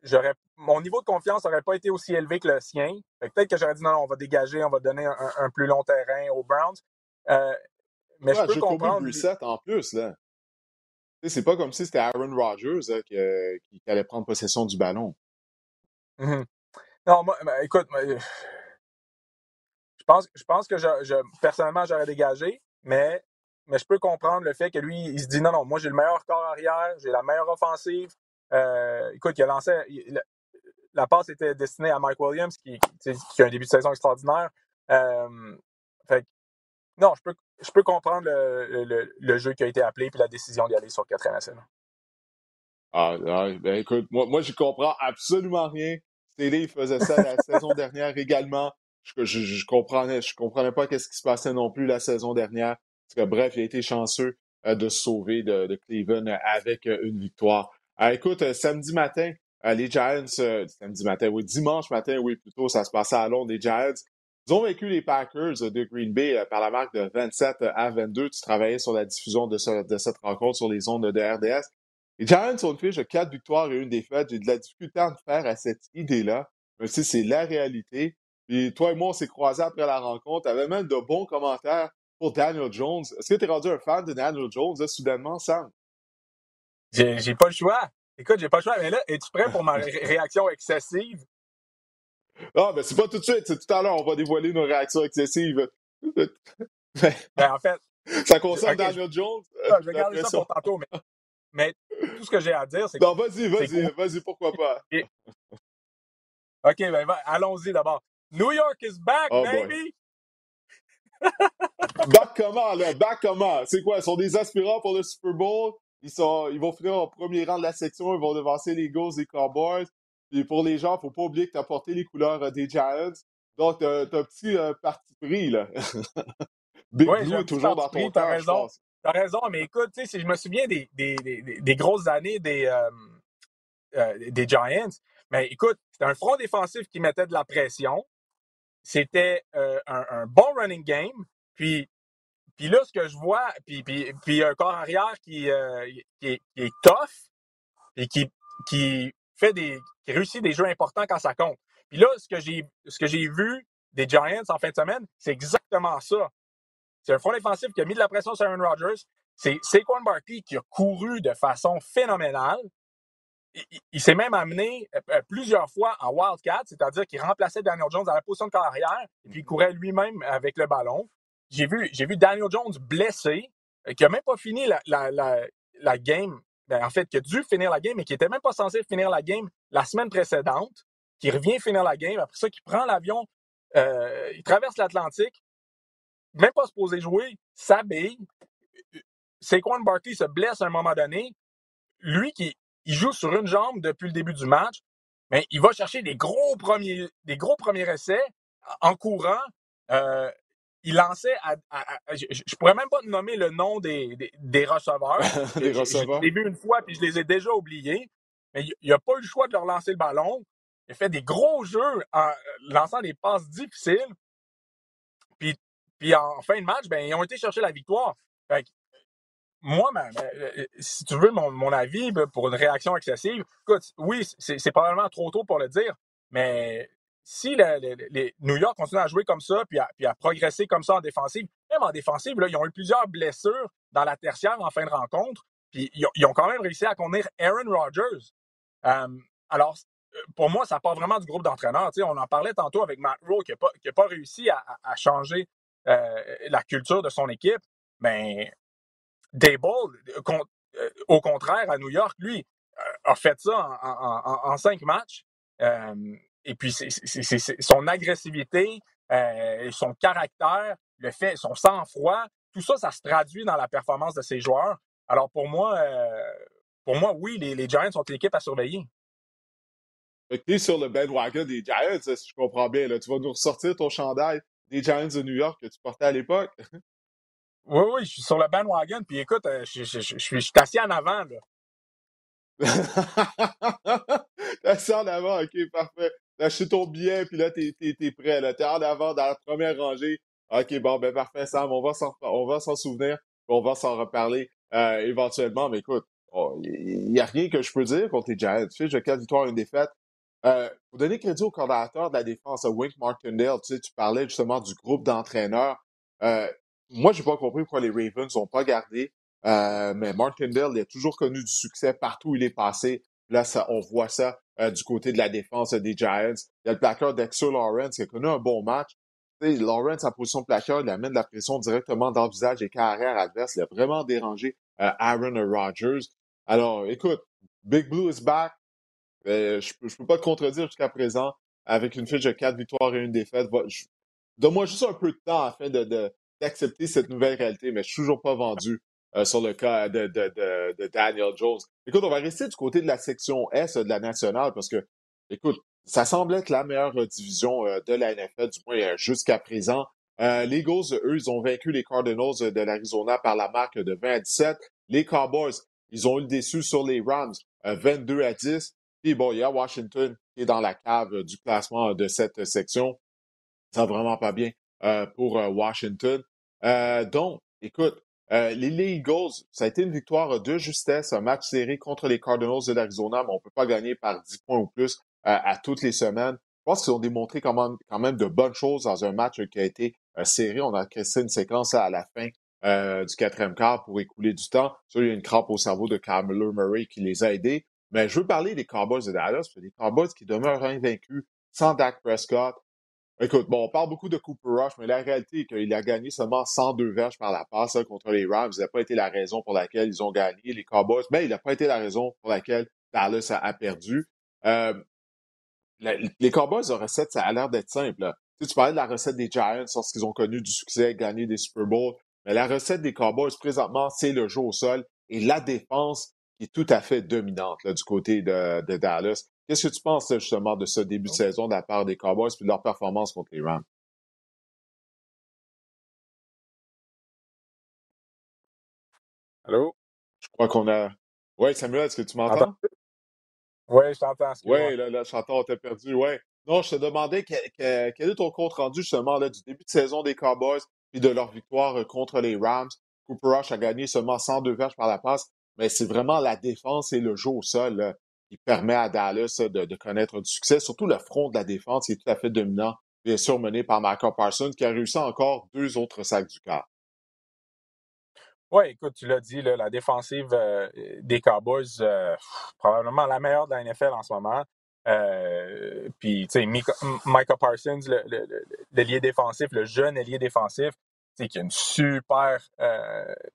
J'aurais, mon niveau de confiance n'aurait pas été aussi élevé que le sien. Peut-être que j'aurais dit non, on va dégager, on va donner un, plus long terrain aux Browns. mais je peux comprendre. en plus, là c'est pas comme si c'était Aaron Rodgers hein, qui, allait prendre possession du ballon. Mmh non, moi, ben, écoute, je pense, je pense que je, personnellement, j'aurais dégagé, mais, mais je peux comprendre le fait que lui, il se dit non, non, moi j'ai le meilleur corps arrière, j'ai la meilleure offensive. Euh, écoute, il a lancé. la passe était destinée à Mike Williams, qui, qui a un début de saison extraordinaire. Euh, fait, non, je peux, je peux comprendre le, le, jeu qui a été appelé puis la décision d'y aller sur 4 essai. Ah, ah, ben écoute, moi, moi je comprends absolument rien. Télé faisait ça la saison dernière également. Je, je, je, comprenais, je comprenais pas qu'est-ce qui se passait non plus la saison dernière. Parce que, bref, il a été chanceux euh, de se sauver de, de Cleveland avec euh, une victoire. Écoute, euh, samedi matin, les Giants, samedi matin, oui, dimanche matin, oui, plutôt, ça se passait à Londres. Les Giants ils ont vaincu les Packers de Green Bay euh, par la marque de 27 à 22. Tu travaillais sur la diffusion de, cette rencontre sur les ondes de RDS. Les Giants ont une fiche de 4 victoires et une défaite. J'ai de la difficulté à me faire à cette idée-là. Mais si c'est la réalité. Et toi et moi, on s'est croisés après la rencontre. Tu avais même de bons commentaires pour Daniel Jones. Est-ce que tu es rendu un fan de Daniel Jones, là, soudainement, Sam? J'ai pas le choix. Écoute, j'ai pas le choix. Mais là, es-tu prêt pour ma réaction excessive? Ah, ben c'est pas tout de suite, c'est tout à l'heure, on va dévoiler nos réactions excessives. ben, en fait. Ça concerne Daniel Jones? je vais garder ça pour tantôt, mais, mais tout ce que j'ai à dire, c'est que. Non, vas-y, vas-y, vas-y, pourquoi pas? OK, ben, allons-y d'abord. New York is back, oh, baby! back comment, là? Back comment? C'est quoi? Ils sont des aspirants pour le Super Bowl? Ils, sont, ils vont finir au premier rang de la section, ils vont devancer les Eagles des Cowboys. Et pour les gens, faut pas oublier que tu as porté les couleurs euh, des Giants. Donc, tu as, un petit euh, parti pris, là. Big Blue est toujours dans ton temps, raison. T'as raison, mais écoute, si je me souviens des, des, des, grosses années des, euh, des Giants, mais écoute, c'était un front défensif qui mettait de la pression. C'était un, bon running game. Puis, puis là, ce que je vois, puis, puis, puis un corps arrière qui, est, qui est tough et qui, qui fait des, qui réussit des jeux importants quand ça compte. Puis là, ce que j'ai, ce que j'ai vu des Giants en fin de semaine, c'est exactement ça. C'est un front défensif qui a mis de la pression sur Aaron Rodgers. C'est Saquon Barkley qui a couru de façon phénoménale. Il, s'est même amené euh, euh, plusieurs fois en Wildcat, c'est-à-dire qu'il remplaçait Daniel Jones à la position de carrière et puis il courait lui-même avec le ballon. J'ai vu, vu Daniel Jones blessé, euh, qui a même pas fini la, game ben, en fait, qui a dû finir la game, mais qui n'était même pas censé finir la game la semaine précédente, qui revient finir la game, après ça, qui prend l'avion, il traverse l'Atlantique, même pas se poser jouer, s'habille. Saquon Barkley se blesse à un moment donné. Lui qui il joue sur une jambe depuis le début du match, mais il va chercher des gros premiers, des gros premiers essais en courant. Euh, il lançait à, je, ne pourrais même pas nommer le nom des, des, receveurs. des receveurs. Je, l'ai vu une fois puis je les ai déjà oubliés. Mais il n'a pas eu le choix de leur lancer le ballon. Il a fait des gros jeux en lançant des passes difficiles. Puis, puis en fin de match, ben, ils ont été chercher la victoire. Moi, euh, si tu veux mon, mon, avis ben, pour une réaction excessive, écoute, oui, c'est probablement trop tôt pour le dire, mais si les New York continue à jouer comme ça, puis à, puis à, progresser comme ça en défensive, même en défensive, là, ils ont eu plusieurs blessures dans la tertiaire en fin de rencontre, puis ils, ont quand même réussi à contenir Aaron Rodgers. Euh, alors, pour moi, ça part vraiment du groupe d'entraîneurs. on en parlait tantôt avec Matt Rowe qui n'a pas, pas, réussi à, changer euh, la culture de son équipe. Mais Dable, euh, au contraire, à New York, lui, a fait ça en, cinq matchs. Et puis, c'est son agressivité, euh, son caractère, le fait, son sang-froid, tout ça, ça se traduit dans la performance de ses joueurs. Alors, pour moi, euh, pour moi, oui, les, Giants sont l'équipe à surveiller. Tu es sur le bandwagon des Giants, si je comprends bien. Tu vas nous ressortir ton chandail des Giants de New York que tu portais à l'époque. oui, oui, je suis sur le bandwagon. Puis écoute, euh, je, je, je, je suis assis en avant. Là. Assis en avant, ok, parfait acheté ton billet, puis là, t'es, es, prêt. Là. T'es en avant dans la première rangée. OK, bon, ben parfait, Sam, on va s'en, on va s'en souvenir, on va s'en reparler euh, éventuellement. Mais écoute, il oh, n'y a rien que je peux dire contre les Giants. Tu sais, j'ai quatre victoires, une défaite. Euh, pour donner crédit au coordinateur de la défense, à Wink Martindale, tu sais, tu parlais justement du groupe d'entraîneurs. Euh, moi, j'ai pas compris pourquoi les Ravens n'ont pas gardé. Euh, mais Martindale, il a toujours connu du succès partout où il est passé. Là, ça, on voit ça euh, du côté de la défense des Giants. Il y a le plaqueur Dexter Lawrence qui a connu un bon match. Lawrence, en position de plaqueur, il amène de la pression directement dans le visage des carrières adverses. Il a vraiment dérangé euh, Aaron Rodgers. Alors, écoute, Big Blue is back. Euh, je ne peux pas te contredire jusqu'à présent avec une fiche de quatre victoires et une défaite. Donne-moi juste un peu de temps afin de, d'accepter cette nouvelle réalité, mais je suis toujours pas vendu euh, sur le cas de, Daniel Jones. Écoute, on va rester du côté de la section S de la nationale parce que, écoute, ça semble être la meilleure division euh, de la NFL, du moins euh, jusqu'à présent. les Eagles, eux, ils ont vaincu les Cardinals de l'Arizona par la marque de 20 à 17. Les Cowboys, ils ont eu le déçu sur les Rams, 22 à 10. Puis bon, il y a Washington qui est dans la cave du classement de cette section. Ça va vraiment pas bien pour Washington. donc, écoute, euh, les, Eagles, ça a été une victoire de justesse, un match serré contre les Cardinals de l'Arizona, mais on ne peut pas gagner par 10 points ou plus euh, à toutes les semaines. Je pense qu'ils ont démontré quand même, quand même de bonnes choses dans un match qui a été euh, serré. On a créé une séquence à la fin du quatrième quart pour écouler du temps. Ça, il y a une crampe au cerveau de Carmelo Murray qui les a aidés. Mais je veux parler des Cowboys de Dallas, des Cowboys qui demeurent invaincus sans Dak Prescott, Écoute, bon, on parle beaucoup de Cooper Rush, mais la réalité est qu'il a gagné seulement 102 verges par la passe hein, contre les Rams. Il n'a pas été la raison pour laquelle ils ont gagné les Cowboys, mais il n'a pas été la raison pour laquelle Dallas a, perdu. Euh, les Cowboys, la recette, ça a l'air d'être simple. Tu, tu parlais de la recette des Giants lorsqu'ils ont connu du succès, gagné des Super Bowls. Mais la recette des Cowboys, présentement, c'est le jeu au sol et la défense qui est tout à fait dominante du côté de Dallas. Qu'est-ce que tu penses justement de ce début de saison de la part des Cowboys et de leur performance contre les Rams? Allô? Je crois qu'on a. Oui, Samuel, est-ce que tu m'entends? Oui, je t'entends. Oui, là, là, je t'entends, on t'a perdu. Oui. Non, je te demandais quel, est ton compte rendu justement là, du début de saison des Cowboys et de leur victoire euh, contre les Rams? Cooper Rush a gagné seulement 102 verges par la passe, mais c'est vraiment la défense et le jeu au sol qui permet à Dallas de, connaître du succès. Surtout le front de la défense qui est tout à fait dominant, bien sûr mené par Michael Parsons, qui a réussi encore deux autres sacs du quart. Oui, écoute, tu l'as dit, la défensive euh, des Cowboys, euh, probablement la meilleure de la NFL en ce moment. Euh, puis, tu sais, Michael Parsons, le, défensif, le jeune ailier défensif, qui a une super,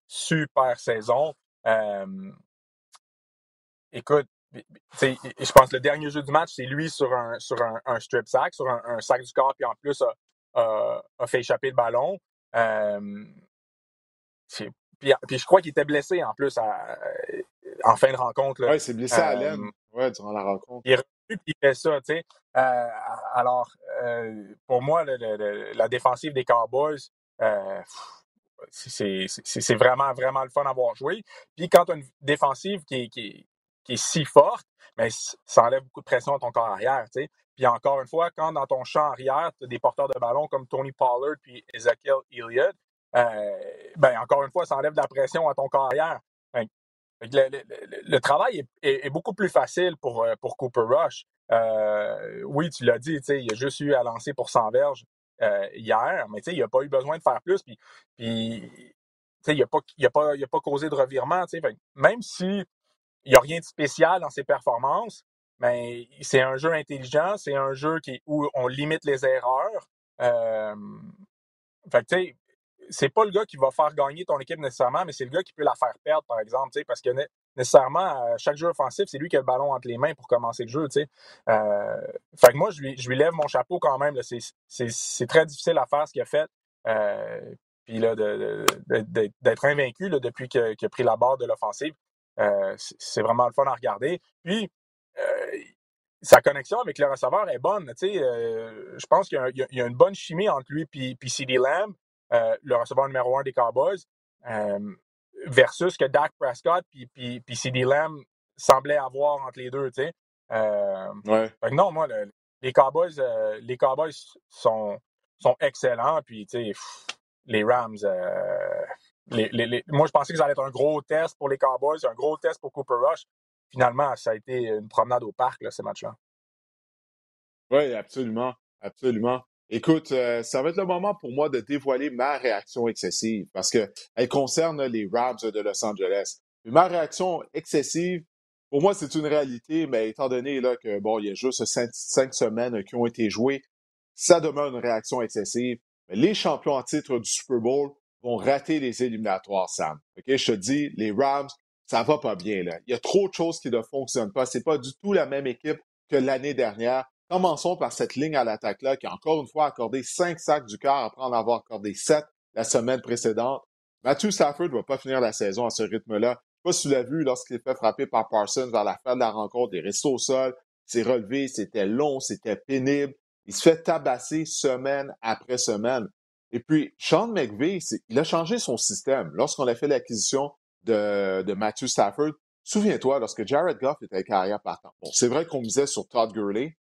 super saison. écoute, je pense que le dernier jeu du match, c'est lui sur un, sur un, strip sack, sur un, sac du corps, puis en plus a, fait échapper le ballon. Euh, puis, je crois qu'il était blessé en plus en fin de rencontre. Oui, c'est blessé à l'aine ouais, durant la rencontre. Il est il fait ça. tu sais. Euh, alors, euh, pour moi, la défensive des Cowboys, c'est vraiment, vraiment le fun d'avoir joué. Puis quand tu as une défensive qui est, qui est, si forte, mais ça enlève beaucoup de pression à ton corps arrière. Puis encore une fois, quand dans ton champ arrière, tu as des porteurs de ballon comme Tony Pollard puis Ezekiel Elliott, euh, ben encore une fois, ça enlève de la pression à ton corps arrière. le, travail est, beaucoup plus facile pour, euh, Cooper Rush. Euh, oui, tu l'as dit, il a juste eu à lancer pour 100 verges hier, mais il n'a pas eu besoin de faire plus. Puis, puis il n'a pas, pas, pas causé de revirement. même si il n'y a rien de spécial dans ses performances, mais c'est un jeu intelligent, c'est un jeu où on limite les erreurs. Euh, fait tu sais, c'est pas le gars qui va faire gagner ton équipe nécessairement, mais c'est le gars qui peut la faire perdre, par exemple, parce que nécessairement, chaque jeu offensif, c'est lui qui a le ballon entre les mains pour commencer le jeu. Euh, fait que moi, je lui, je lui lève mon chapeau quand même. C'est très difficile à faire ce qu'il a fait. Euh, puis là, d'être invaincu là, depuis qu'il a pris la barre de l'offensive, euh, c'est vraiment le fun à regarder. Puis, euh, sa connexion avec le receveur est bonne. Euh, je pense qu'il y, a une bonne chimie entre lui et CD Lamb, le receveur numéro un des Cowboys, versus que Dak Prescott et CD Lamb semblaient avoir entre les deux. non, moi, les Cowboys, les Cowboys sont, sont excellents. Puis, les Rams, moi, je pensais que ça allait être un gros test pour les Cowboys, un gros test pour Cooper Rush. Finalement, ça a été une promenade au parc, là, ces matchs-là. Oui, absolument. Absolument. Écoute, euh, ça va être le moment pour moi de dévoiler ma réaction excessive parce qu'elle concerne les Rams de Los Angeles. ma réaction excessive, pour moi, c'est une réalité, mais étant donné là, que bon, il y a juste cinq, semaines qui ont été jouées, ça demeure une réaction excessive. Les champions en titre du Super Bowl, vont rater les éliminatoires, Sam. OK? Je te dis, les Rams, ça va pas bien, là. Il y a trop de choses qui ne fonctionnent pas. C'est pas du tout la même équipe que l'année dernière. Commençons par cette ligne à l'attaque-là qui a encore une fois accordé cinq sacs du cœur après en avoir accordé sept la semaine précédente. Matthew Stafford ne va pas finir la saison à ce rythme-là. Je pas si tu l'as vu lorsqu'il est fait frapper par Parsons vers la fin de la rencontre, il est resté au sol, s'est relevé, c'était long, c'était pénible. Il se fait tabasser semaine après semaine. Et puis, Sean McVay, il a changé son système. Lorsqu'on a fait l'acquisition de, Matthew Stafford, souviens-toi, lorsque Jared Goff était carrière partant. Bon, c'est vrai qu'on misait sur Todd Gurley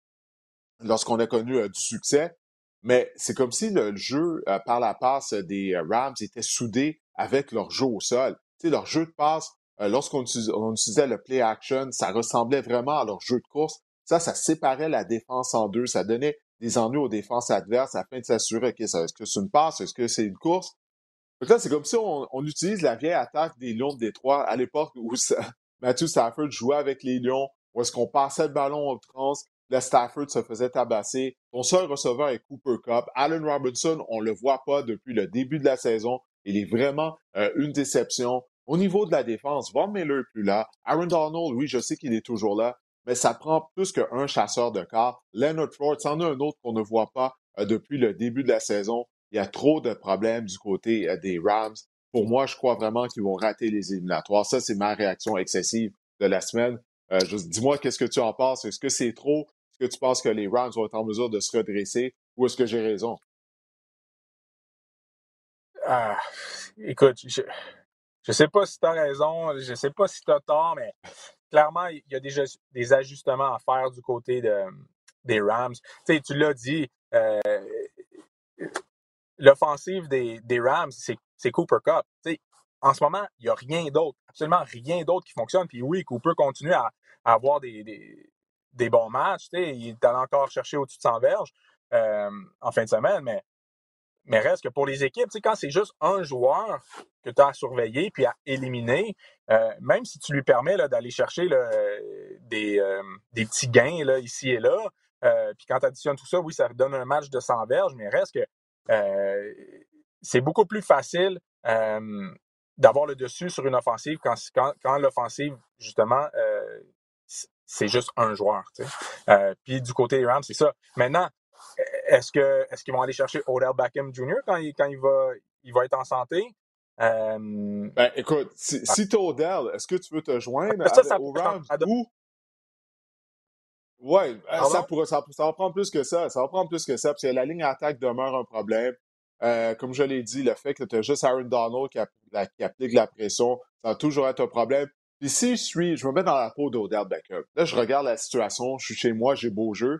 lorsqu'on a connu euh, du succès, mais c'est comme si le jeu euh, par la passe des euh, Rams était soudé avec leur jeu au sol. Tu sais, leur jeu de passe, lorsqu'on utilisait le play action, ça ressemblait vraiment à leur jeu de course. Ça, ça séparait la défense en deux. Ça donnait des ennuis aux défenses adverses afin de s'assurer, OK, est-ce que c'est une passe, est-ce que c'est une course? Donc là, c'est comme si on, utilise la vieille attaque des Lions de Détroit à l'époque où Matthew Stafford jouait avec les Lions, où est-ce qu'on passait le ballon en trans, le Stafford se faisait tabasser. Ton seul receveur est Cooper Cup. Allen Robinson, on le voit pas depuis le début de la saison. Il est vraiment euh, une déception. Au niveau de la défense, Von Miller est plus là. Aaron Donald, oui, je sais qu'il est toujours là, mais ça prend plus qu'un chasseur de corps. Leonard Ford, c'en est un autre qu'on ne voit pas euh, depuis le début de la saison. Il y a trop de problèmes du côté euh, des Rams. Pour moi, je crois vraiment qu'ils vont rater les éliminatoires. Ça, c'est ma réaction excessive de la semaine. Euh, dis-moi, qu'est-ce que tu en penses? Est-ce que c'est trop? Est-ce que tu penses que les Rams vont être en mesure de se redresser? Ou est-ce que j'ai raison? Ah, écoute, je ne sais pas si tu raison, je ne sais pas si tu as tort, mais clairement, il y a des, des ajustements à faire du côté de, des Rams. Tu, sais, tu l'as dit, euh, l'offensive des, des, Rams, c'est Cooper Cup. Tu sais, en ce moment, il n'y a rien d'autre, absolument rien d'autre qui fonctionne. Puis oui, Cooper continue à, avoir des, des, des, bons matchs. Tu sais, il est allé encore chercher au-dessus de 100 verges euh, en fin de semaine, mais mais reste que pour les équipes, quand c'est juste un joueur que tu as à surveiller puis à éliminer, euh, même si tu lui permets d'aller chercher des, euh, des, petits gains là, ici et là, euh, puis quand tu additionnes tout ça, oui, ça donne un match de 100 verges, mais reste que c'est beaucoup plus facile d'avoir le dessus sur une offensive quand, quand, quand l'offensive, justement, c'est juste un joueur. puis du côté des Rams, c'est ça. Maintenant, est-ce que est-ce qu'ils vont aller chercher Odell Beckham Jr. quand il, quand il va il va être en santé? Euh, ben écoute, si, si tu Odell, est-ce que tu veux te joindre ça, ça, aux Rams ou Ouais, euh, ça, ça, ça, va prendre plus que ça. Ça va prendre plus que ça, parce que la ligne attaque demeure un problème. Euh, comme je l'ai dit, le fait que tu as juste Aaron Donald qui, applique la pression, ça va toujours être un problème. Puis si je suis, je me mets dans la peau d'Odell Beckham. Là, je regarde la situation, je suis chez moi, j'ai beau jeu.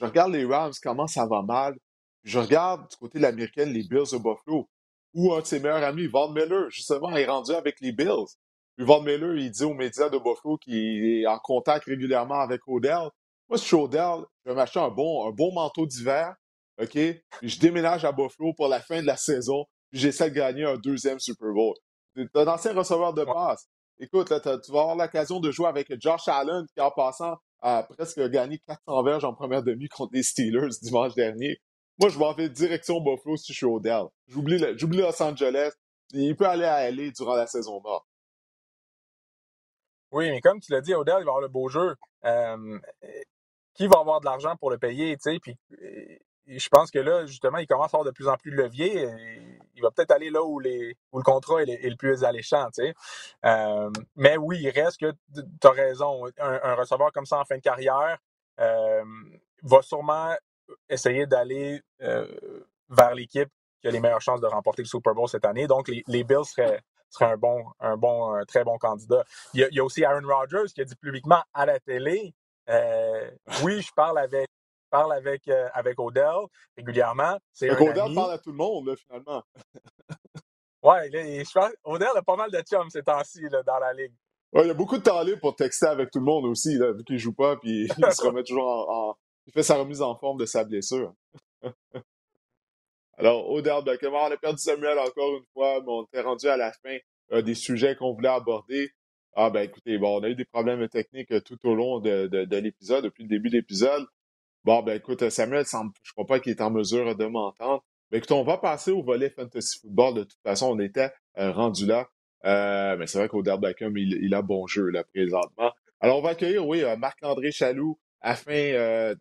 Je regarde les Rams, comment ça va mal. Je regarde du côté de l'américaine les Bills de Buffalo, où un de ses meilleurs amis, Von Miller, justement, est rendu avec les Bills. Puis Von Miller, il dit aux médias de Buffalo qu'il est en contact régulièrement avec Odell. Moi, si je suis Odell, je vais m'acheter un bon, un bon manteau d'hiver, OK? Puis je déménage à Buffalo pour la fin de la saison, puis j'essaie de gagner un deuxième Super Bowl. Tu un ancien receveur de passe. Écoute, là, tu vas avoir l'occasion de jouer avec Josh Allen, qui en passant a presque gagné 400 verges en première demi contre les Steelers dimanche dernier. Moi, je vais en faire direction Buffalo si je suis Odell. J'oublie Los Angeles. Il peut aller à LA durant la saison morte. Oui, mais comme tu l'as dit, Odell, il va avoir le beau jeu. Euh, qui va avoir de l'argent pour le payer? Puis je pense que là, justement, il commence à avoir de plus en plus de levier. il va peut-être aller là où, les, le contrat est, le plus alléchant. Euh, mais oui, il reste que tu as raison. Un, receveur comme ça en fin de carrière euh, va sûrement essayer d'aller euh, vers l'équipe qui a les meilleures chances de remporter le Super Bowl cette année. Donc, les, Bills seraient, un bon, un bon, un très bon candidat. Il y, a, aussi Aaron Rodgers qui a dit publiquement à la télé oui, je parle avec parle avec, euh, avec Odell régulièrement. C'est Odell parle à tout le monde, finalement. ouais, je pense, Odell a pas mal de chums ces temps-ci dans la ligue. Ouais, il y a beaucoup de temps libre pour texter avec tout le monde aussi, là, vu qu'il joue pas, puis il se remet toujours en, Il fait sa remise en forme de sa blessure. Alors, Odell Beckham, on a perdu Samuel encore une fois, mais on est rendu à la fin euh, des sujets qu'on voulait aborder. Ah ben écoutez, bon, on a eu des problèmes techniques euh, tout au long de, de l'épisode, depuis le début de l'épisode. Bon, ben écoute, Samuel, je ne crois pas qu'il est en mesure de m'entendre. Mais écoute, on va passer au volet Fantasy Football. De toute façon, on était euh, rendu là. Euh, mais c'est vrai qu'Odell Beckham, il, il, a bon jeu là présentement. Alors, on va accueillir, oui, euh, Marc-André Chaloux afin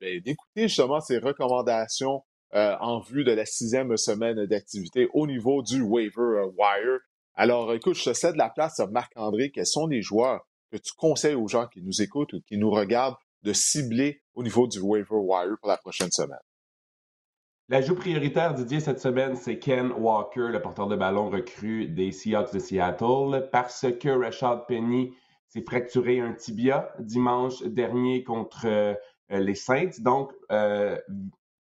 ben, d'écouter justement ses recommandations en vue de la sixième semaine d'activité au niveau du waiver wire. Alors, écoute, je te cède la place à Marc-André. Quels sont les joueurs que tu conseilles aux gens qui nous écoutent ou qui nous regardent de cibler au niveau du waiver wire pour la prochaine semaine? L'ajout prioritaire, Didier, cette semaine, c'est Ken Walker, le porteur de ballon recru des Seahawks de Seattle, parce que Rashad Penny s'est fracturé un tibia dimanche dernier contre euh, les Saints. Donc, euh,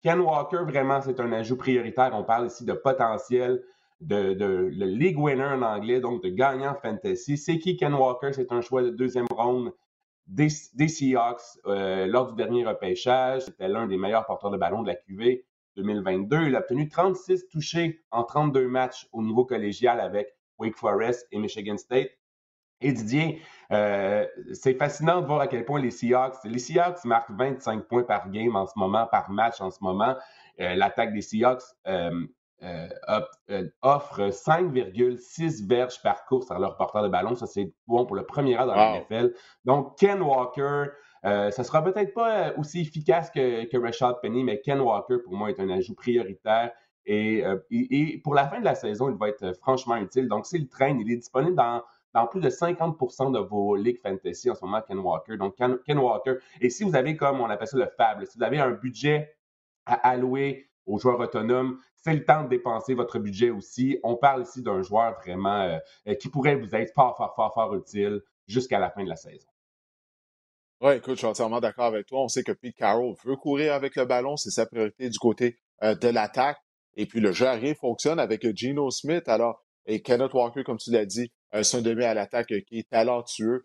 Ken Walker, vraiment, c'est un ajout prioritaire. On parle ici de potentiel de, de, le league winner en anglais, donc de gagnant fantasy. C'est qui Ken Walker? C'est un choix de deuxième ronde des, Seahawks euh, lors du dernier repêchage. C'était l'un des meilleurs porteurs de ballon de la QV 2022. Il a obtenu 36 touchés en 32 matchs au niveau collégial avec Wake Forest et Michigan State. Et Didier, euh, c'est fascinant de voir à quel point les Seahawks, les Seahawks marquent 25 points par game en ce moment, par match en ce moment. Euh, l'attaque des Seahawks euh, offre 5,6 verges par course à leur porteur de ballon. Ça, c'est bon pour le premier rang dans la NFL. Donc, Ken Walker, euh, ça sera peut-être pas aussi efficace que, que Rashad Penny, mais Ken Walker, pour moi, est un ajout prioritaire. Et, pour la fin de la saison, il va être franchement utile. Donc, s'il traîne, il est disponible dans, dans plus de 50% de vos ligues fantasy en ce moment, Ken Walker. Donc, Ken, Ken Walker. Et si vous avez, comme on appelle ça le fable, si vous avez un budget à allouer aux joueurs autonomes. C'est le temps de dépenser votre budget aussi. On parle ici d'un joueur vraiment euh, euh, qui pourrait vous être fort, fort, fort, fort utile jusqu'à la fin de la saison. Oui, écoute, je suis entièrement d'accord avec toi. On sait que Pete Carroll veut courir avec le ballon, c'est sa priorité du côté euh, de l'attaque. Et puis le jeu fonctionne avec Geno Smith. Alors, et Kenneth Walker, comme tu l'as dit, c'est un demi à l'attaque qui est talentueux.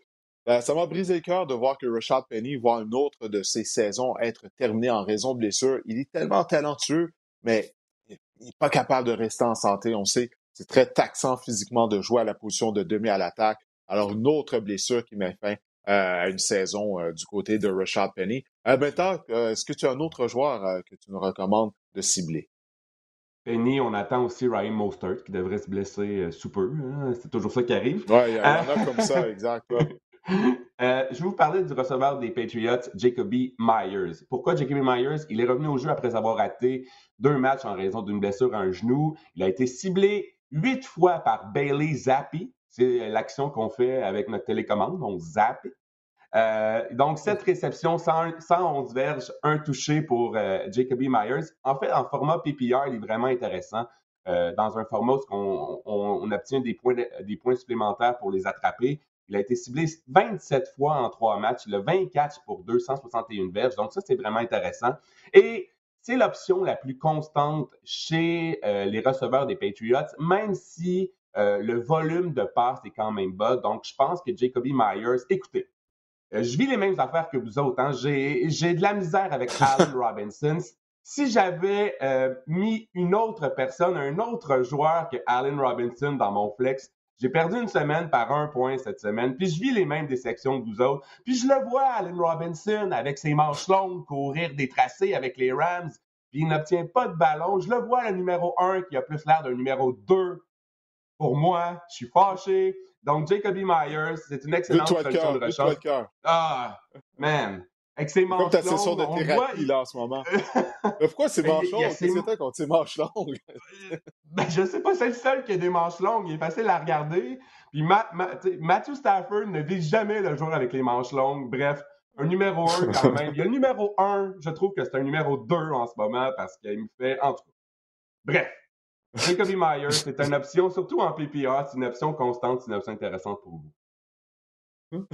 Ça m'a brisé le cœur de voir que Richard Penny voit une autre de ses saisons être terminée en raison de blessure. Il est tellement talentueux mais il n'est pas capable de rester en santé. On sait, c'est très taxant physiquement de jouer à la position de demi à l'attaque. Alors, une autre blessure qui met fin euh, à une saison euh, du côté de Rashad Penny. Euh, maintenant, est-ce que tu as un autre joueur que tu nous recommandes de cibler? Penny, on attend aussi Ryan Mostert qui devrait se blesser sous peu. Hein. C'est toujours ça qui arrive. Oui, il y en a comme ça, exact. Euh, je vais vous parler du receveur des Patriots, Jacoby Myers. Pourquoi Jacoby Myers? Il est revenu au jeu après avoir raté deux matchs en raison d'une blessure à un genou. Il a été ciblé huit fois par Bailey Zappi. C'est l'action qu'on fait avec notre télécommande, donc Zappi. Euh, donc, cette réception, 111 verges, un touché pour euh, Jacoby Myers. En fait, en format PPR, il est vraiment intéressant. Euh, dans un format où on, on, obtient des points, des points supplémentaires pour les attraper. Il a été ciblé 27 fois en trois matchs. Il a 24 pour 261 verges. Donc, ça, c'est vraiment intéressant. Et c'est l'option la plus constante chez les receveurs des Patriots, même si le volume de passes est quand même bas. Donc, je pense que Jacoby Myers, écoutez, euh, je vis les mêmes affaires que vous autres. Hein. J'ai de la misère avec Allen Robinson. Si j'avais euh, mis une autre personne, un autre joueur que Allen Robinson dans mon flex, j'ai perdu une semaine par un point cette semaine, puis je vis les mêmes déceptions que vous autres. Puis je le vois, Allen Robinson, avec ses manches longues, courir des tracés avec les Rams, puis il n'obtient pas de ballon. Je le vois, le numéro 1 qui a plus l'air d'un numéro 2 pour moi. Je suis fâché. Donc, Jacoby Myers, c'est une excellente solution de rechange. Ah, man. Avec ses manches Comme ta session de thérapie, là, en ce moment. Mais pourquoi c'est manches longues? Qu'est-ce que contre ces manches longues? ben, je sais pas, c'est le seul qui a des manches longues. Il est facile à regarder. Puis Matthew Stafford ne vise jamais le joueur avec les manches longues. Bref, un numéro 1 quand même. Il y a le numéro 1, je trouve que c'est un numéro 2 en ce moment parce qu'il me fait... En tout cas, bref. Jacoby Myers, c'est une option, surtout en PPA, c'est une option constante, c'est une option intéressante pour vous.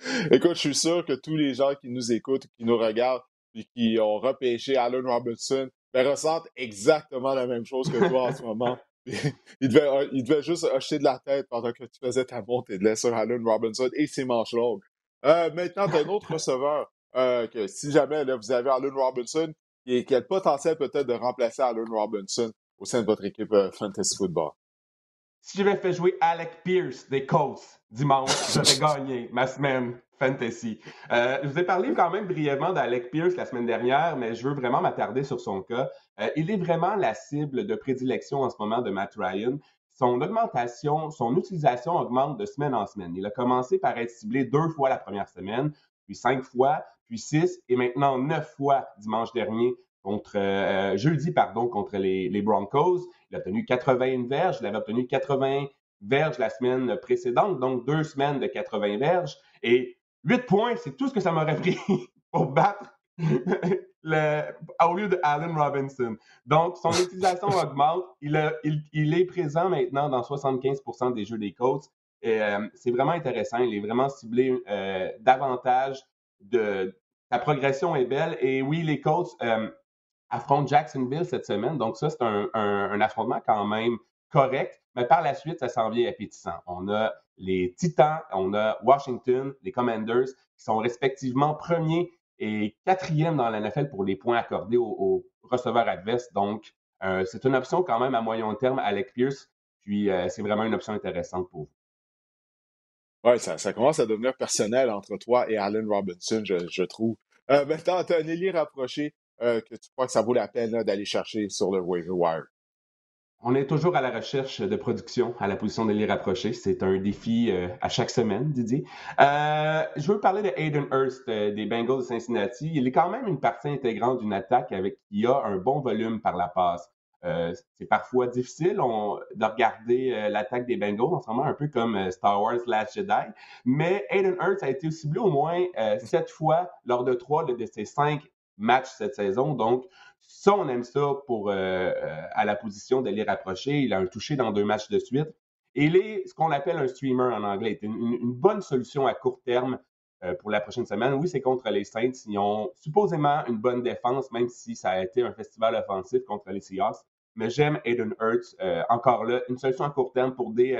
Écoute, je suis sûr que tous les gens qui nous écoutent, qui nous regardent, et qui ont repêché Allen Robinson, ben, ressentent exactement la même chose que toi en ce moment. il, devait, il devait juste hocher de la tête pendant que tu faisais ta montée de lait sur Allen Robinson et ses manches longues. Euh, maintenant, tu as un autre receveur euh, que si jamais là, vous avez Allen Robinson, qui, qui a le potentiel peut-être de remplacer Allen Robinson au sein de votre équipe euh, Fantasy Football? Si j'avais fait jouer Alec Pierce des Colts dimanche, j'aurais gagné ma semaine Fantasy. Euh, je vous ai parlé quand même brièvement d'Alec Pierce la semaine dernière, mais je veux vraiment m'attarder sur son cas. Euh, il est vraiment la cible de prédilection en ce moment de Matt Ryan. Son augmentation, son utilisation augmente de semaine en semaine. Il a commencé par être ciblé deux fois la première semaine, puis cinq fois, puis six, et maintenant neuf fois dimanche dernier contre euh, jeudi, pardon, contre les, Broncos. Il a obtenu 81 verges. Il avait obtenu 80 verges la semaine précédente, donc deux semaines de 80 verges. Et 8 points, c'est tout ce que ça m'aurait pris pour battre le, au lieu de Allen Robinson. Donc, son utilisation augmente. Il, il, est présent maintenant dans 75% des jeux des Colts. Euh, c'est vraiment intéressant. Il est vraiment ciblé euh, davantage de. Sa progression est belle. Et oui, les Colts, affronte Jacksonville cette semaine. Donc, ça, c'est un, affrontement quand même correct. Mais par la suite, ça s'en vient appétissant. On a les Titans, on a Washington, les Commanders, qui sont respectivement premiers et quatrième dans la NFL pour les points accordés aux, receveurs adverses. Donc, euh, c'est une option quand même à moyen terme, Alec Pierce. Puis, euh, c'est vraiment une option intéressante pour vous. Oui, ça, commence à devenir personnel entre toi et Allen Robinson, je, trouve. Euh, maintenant, tu as un ailier rapproché euh, que tu crois que ça vaut la peine d'aller chercher sur le waiver wire? On est toujours à la recherche de production à la position de l'île rapproché. C'est un défi euh, à chaque semaine, Didier. Euh, je veux parler de Aiden Hurst des Bengals de Cincinnati. Il est quand même une partie intégrante d'une attaque avec qui a un bon volume par la passe. c'est parfois difficile de regarder l'attaque des Bengals en un peu comme Star Wars Last Jedi. Mais Aiden Hurst a été ciblé au moins sept fois lors de trois de ses cinq match cette saison. Donc, ça, on aime ça pour euh, euh, à la position de les rapprocher. Il a un touché dans deux matchs de suite. Et il est ce qu'on appelle un streamer en anglais. C'est une, bonne solution à court terme euh, pour la prochaine semaine. Oui, c'est contre les Saints. Ils ont supposément une bonne défense, même si ça a été un festival offensif contre les Seahawks. Mais j'aime Aiden Hurts. encore là, une solution à court terme pour des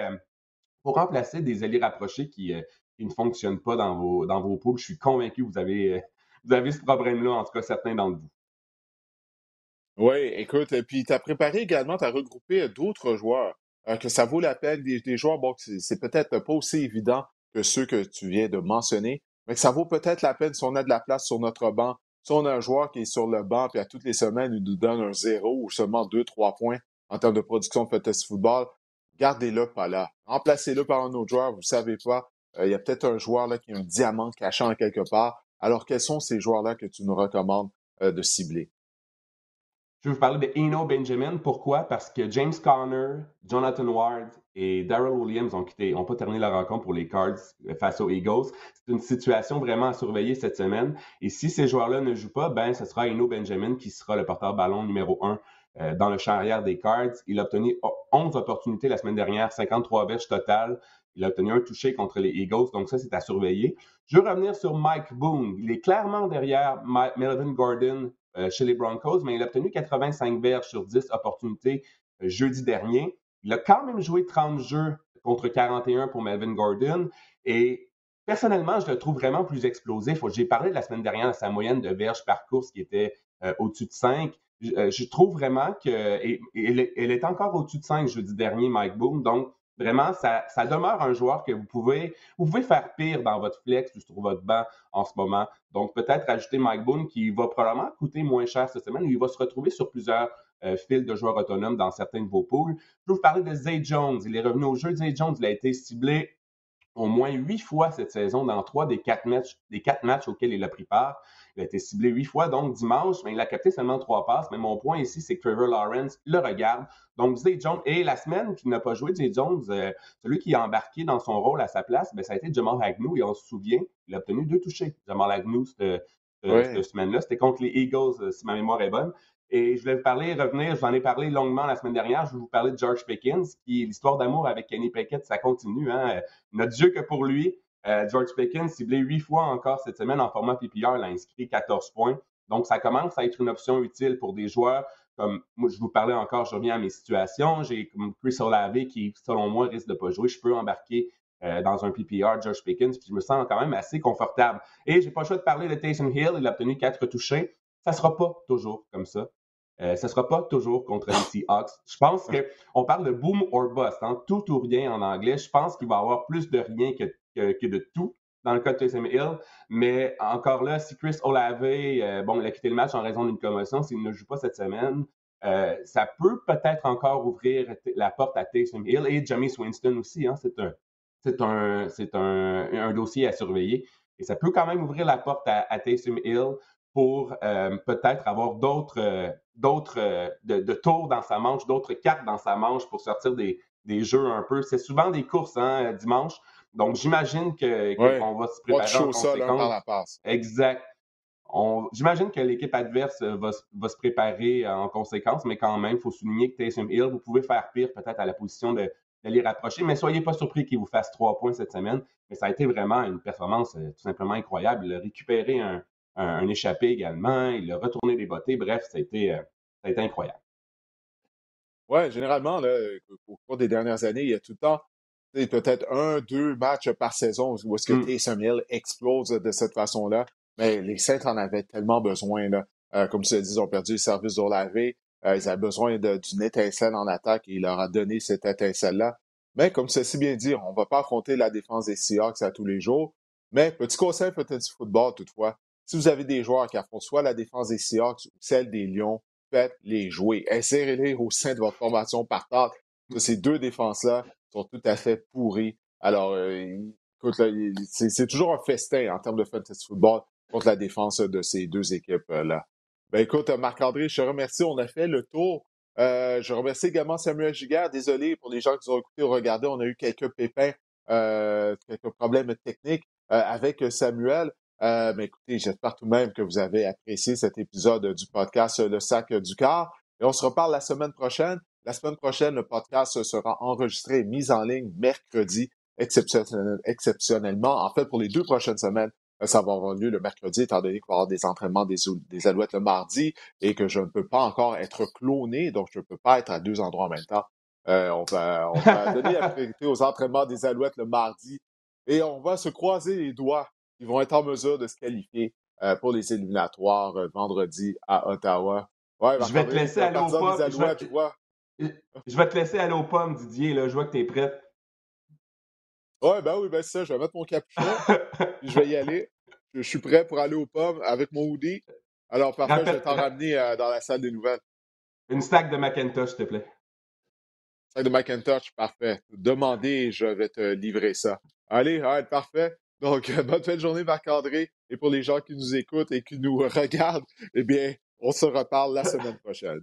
pour remplacer des alliés rapprochés qui, qui, ne fonctionnent pas dans vos, dans vos poules. Je suis convaincu que vous avez vous avez ce problème-là, en tout cas certains d'entre vous. Oui, écoute, et puis tu as préparé également, tu as regroupé d'autres joueurs, euh, que ça vaut la peine, des, joueurs, bon, c'est peut-être pas aussi évident que ceux que tu viens de mentionner, mais que ça vaut peut-être la peine si on a de la place sur notre banc, si on a un joueur qui est sur le banc, puis à toutes les semaines, il nous donne un zéro ou seulement deux, trois points en termes de production de fantasy football, gardez-le pas là. Remplacez-le par un autre joueur, vous savez pas. Euh, il y a peut-être un joueur là qui a un diamant cachant quelque part. Alors, quels sont ces joueurs-là que tu nous recommandes euh, de cibler? Je vais vous parler de Eno Benjamin. Pourquoi? Parce que James Conner, Jonathan Ward et Daryl Williams ont quitté, ont pas terminé la rencontre pour les Cards euh, face aux Eagles. C'est une situation vraiment à surveiller cette semaine. Et si ces joueurs-là ne jouent pas, ben, ce sera Eno Benjamin qui sera le porteur-ballon numéro un euh, dans le champ arrière des Cards. Il a obtenu 11 opportunités la semaine dernière, 53 verges totales. Il a obtenu un touché contre les Eagles, donc ça, c'est à surveiller. Je veux revenir sur Mike Boone. Il est clairement derrière Melvin Gordon euh, chez les Broncos, mais il a obtenu 85 verges sur 10 opportunités jeudi dernier. Il a quand même joué 30 jeux contre 41 pour Melvin Gordon. Et personnellement, je le trouve vraiment plus explosif. J'ai parlé de la semaine dernière de sa moyenne de verges par course qui était euh, au-dessus de 5. Euh, je, trouve vraiment que. Elle est encore au-dessus de 5 jeudi dernier, Mike Boone. Donc, vraiment, ça, demeure un joueur que vous pouvez, faire pire dans votre flex ou sur votre banc en ce moment. Donc, peut-être ajouter Mike Boone qui va probablement coûter moins cher cette semaine ou il va se retrouver sur plusieurs euh, fil de joueurs autonomes dans certains de vos pools. Je vais vous parler de Zay Jones. Il est revenu au jeu. Zay Jones, il a été ciblé au moins huit fois cette saison dans trois des quatre matchs auxquels il a pris part. Il a été ciblé huit fois, donc dimanche, mais il a capté seulement trois passes. Mais mon point ici, c'est que Trevor Lawrence le regarde. Donc, Zay Jones, et la semaine qu'il n'a pas joué, Zay Jones, euh, celui qui a embarqué dans son rôle à sa place, ben, ça a été Jamal Agnew, et on se souvient, il a obtenu deux touchés. Jamal Agnew, cette, cette semaine-là, c'était contre les Eagles, euh, si ma mémoire est bonne. Et je vais vous parler, revenir, j'en ai parlé longuement la semaine dernière, je vais vous parler de George Pickens, qui l'histoire d'amour avec Kenny Pickett, ça continue. Hein? Notre Dieu que pour lui, euh, George Pickens, ciblé huit fois encore cette semaine en format PPR, il a inscrit 14 points. Donc, ça commence à être une option utile pour des joueurs comme, moi, je vous parlais encore, je reviens à mes situations. J'ai comme Chris Olave qui, selon moi, risque de pas jouer. Je peux embarquer euh, dans un PPR, George Pickens, puis je me sens quand même assez confortable. Et j'ai pas le choix de parler de Taysom Hill. Il a obtenu quatre touchés. Ça sera pas toujours comme ça. Euh, ne sera pas toujours contre les Seahawks. Je pense qu'on parle de boom or bust, hein, tout ou rien en anglais. Je pense qu'il va y avoir plus de rien que, que, de tout dans le cas de Taysom Hill. Mais encore là, si Chris Olave, euh, bon, il a quitté le match en raison d'une commotion, s'il ne joue pas cette semaine, euh, ça peut peut-être encore ouvrir la porte à Taysom Hill et Jamie Winston aussi. Hein, c'est un, c'est un, c'est un, dossier à surveiller. Et ça peut quand même ouvrir la porte à, à Taysom Hill pour euh, peut-être avoir d'autres d'autres de, tours dans sa manche, d'autres cartes dans sa manche pour sortir des, des jeux un peu. C'est souvent des courses hein, dimanche. Donc j'imagine que qu'on va se préparer en la passe. Exact. J'imagine que l'équipe adverse va, va, se préparer en conséquence, mais quand même, il faut souligner que Taysom Hill, vous pouvez faire pire peut-être à la position de, de les rapprocher, mais soyez pas surpris qu'il vous fasse trois points cette semaine. Mais ça a été vraiment une performance tout simplement incroyable. Il a récupéré un, un, échappé également. Il a retourné des bottes. Bref, ça a été, euh, incroyable. Oui, généralement, au cours des dernières années, il y a tout le temps peut-être un, deux matchs par saison où est-ce que mmh. Taysom Hill explose de cette façon-là. Mais les Saints en avaient tellement besoin. Là. Euh, comme tu l'as dit, ils ont perdu le service d'Olave. Euh, ils avaient besoin d'une étincelle en attaque et il leur a donné cette étincelle-là. Mais comme c'est si bien dit, on ne va pas affronter la défense des Seahawks à tous les jours. Mais petit conseil peut-être du football toutefois, si vous avez des joueurs qui affrontent soit la défense des Seahawks ou celle des Lions, faites-les jouer. Insérez-les au sein de votre formation partante. Ces deux défenses-là sont tout à fait pourries. Alors, euh, écoute, c'est toujours un festin en termes de fantasy football contre la défense de ces deux équipes-là. Ben écoute, Marc-André, je te remercie. On a fait le tour. Euh, je remercie également Samuel Giguère. Désolé pour les gens qui ont écouté ou regardé. On a eu quelques pépins, euh, quelques problèmes techniques avec Samuel. Euh, mais écoutez, j'espère tout de même que vous avez apprécié cet épisode du podcast Le Sac du Car. Et on se reparle la semaine prochaine. La semaine prochaine, le podcast sera enregistré et mis en ligne mercredi, exceptionnellement. En fait, pour les deux prochaines semaines, euh, ça va avoir lieu le mercredi, étant donné qu'il va y avoir des entraînements des, des Alouettes le mardi et que je ne peux pas encore être cloné, donc je ne peux pas être à deux endroits en même temps. Euh, on va, on va donner la priorité aux entraînements des Alouettes le mardi et on va se croiser les doigts ils vont être en mesure de se qualifier euh, pour les éliminatoires euh, vendredi à Ottawa. Ouais, je vais te laisser aller. Je vais, te... je vais te laisser aller aux pommes, Didier. Là. Je vois que tu es prêt. Ouais, ben oui, ben c'est ça. Je vais mettre mon capuchon. je vais y aller. Je, suis prêt pour aller aux pommes avec mon hoodie. Alors, parfait, je vais t'en ramener euh, dans la salle des nouvelles. Une stack de Macintosh, s'il te plaît. Stack de Macintosh, parfait. Demandez, je vais te livrer ça. Allez, allez, parfait. Donc, bonne fin de journée, Marc-André. Et pour les gens qui nous écoutent et qui nous regardent, eh bien, on se reparle la semaine prochaine.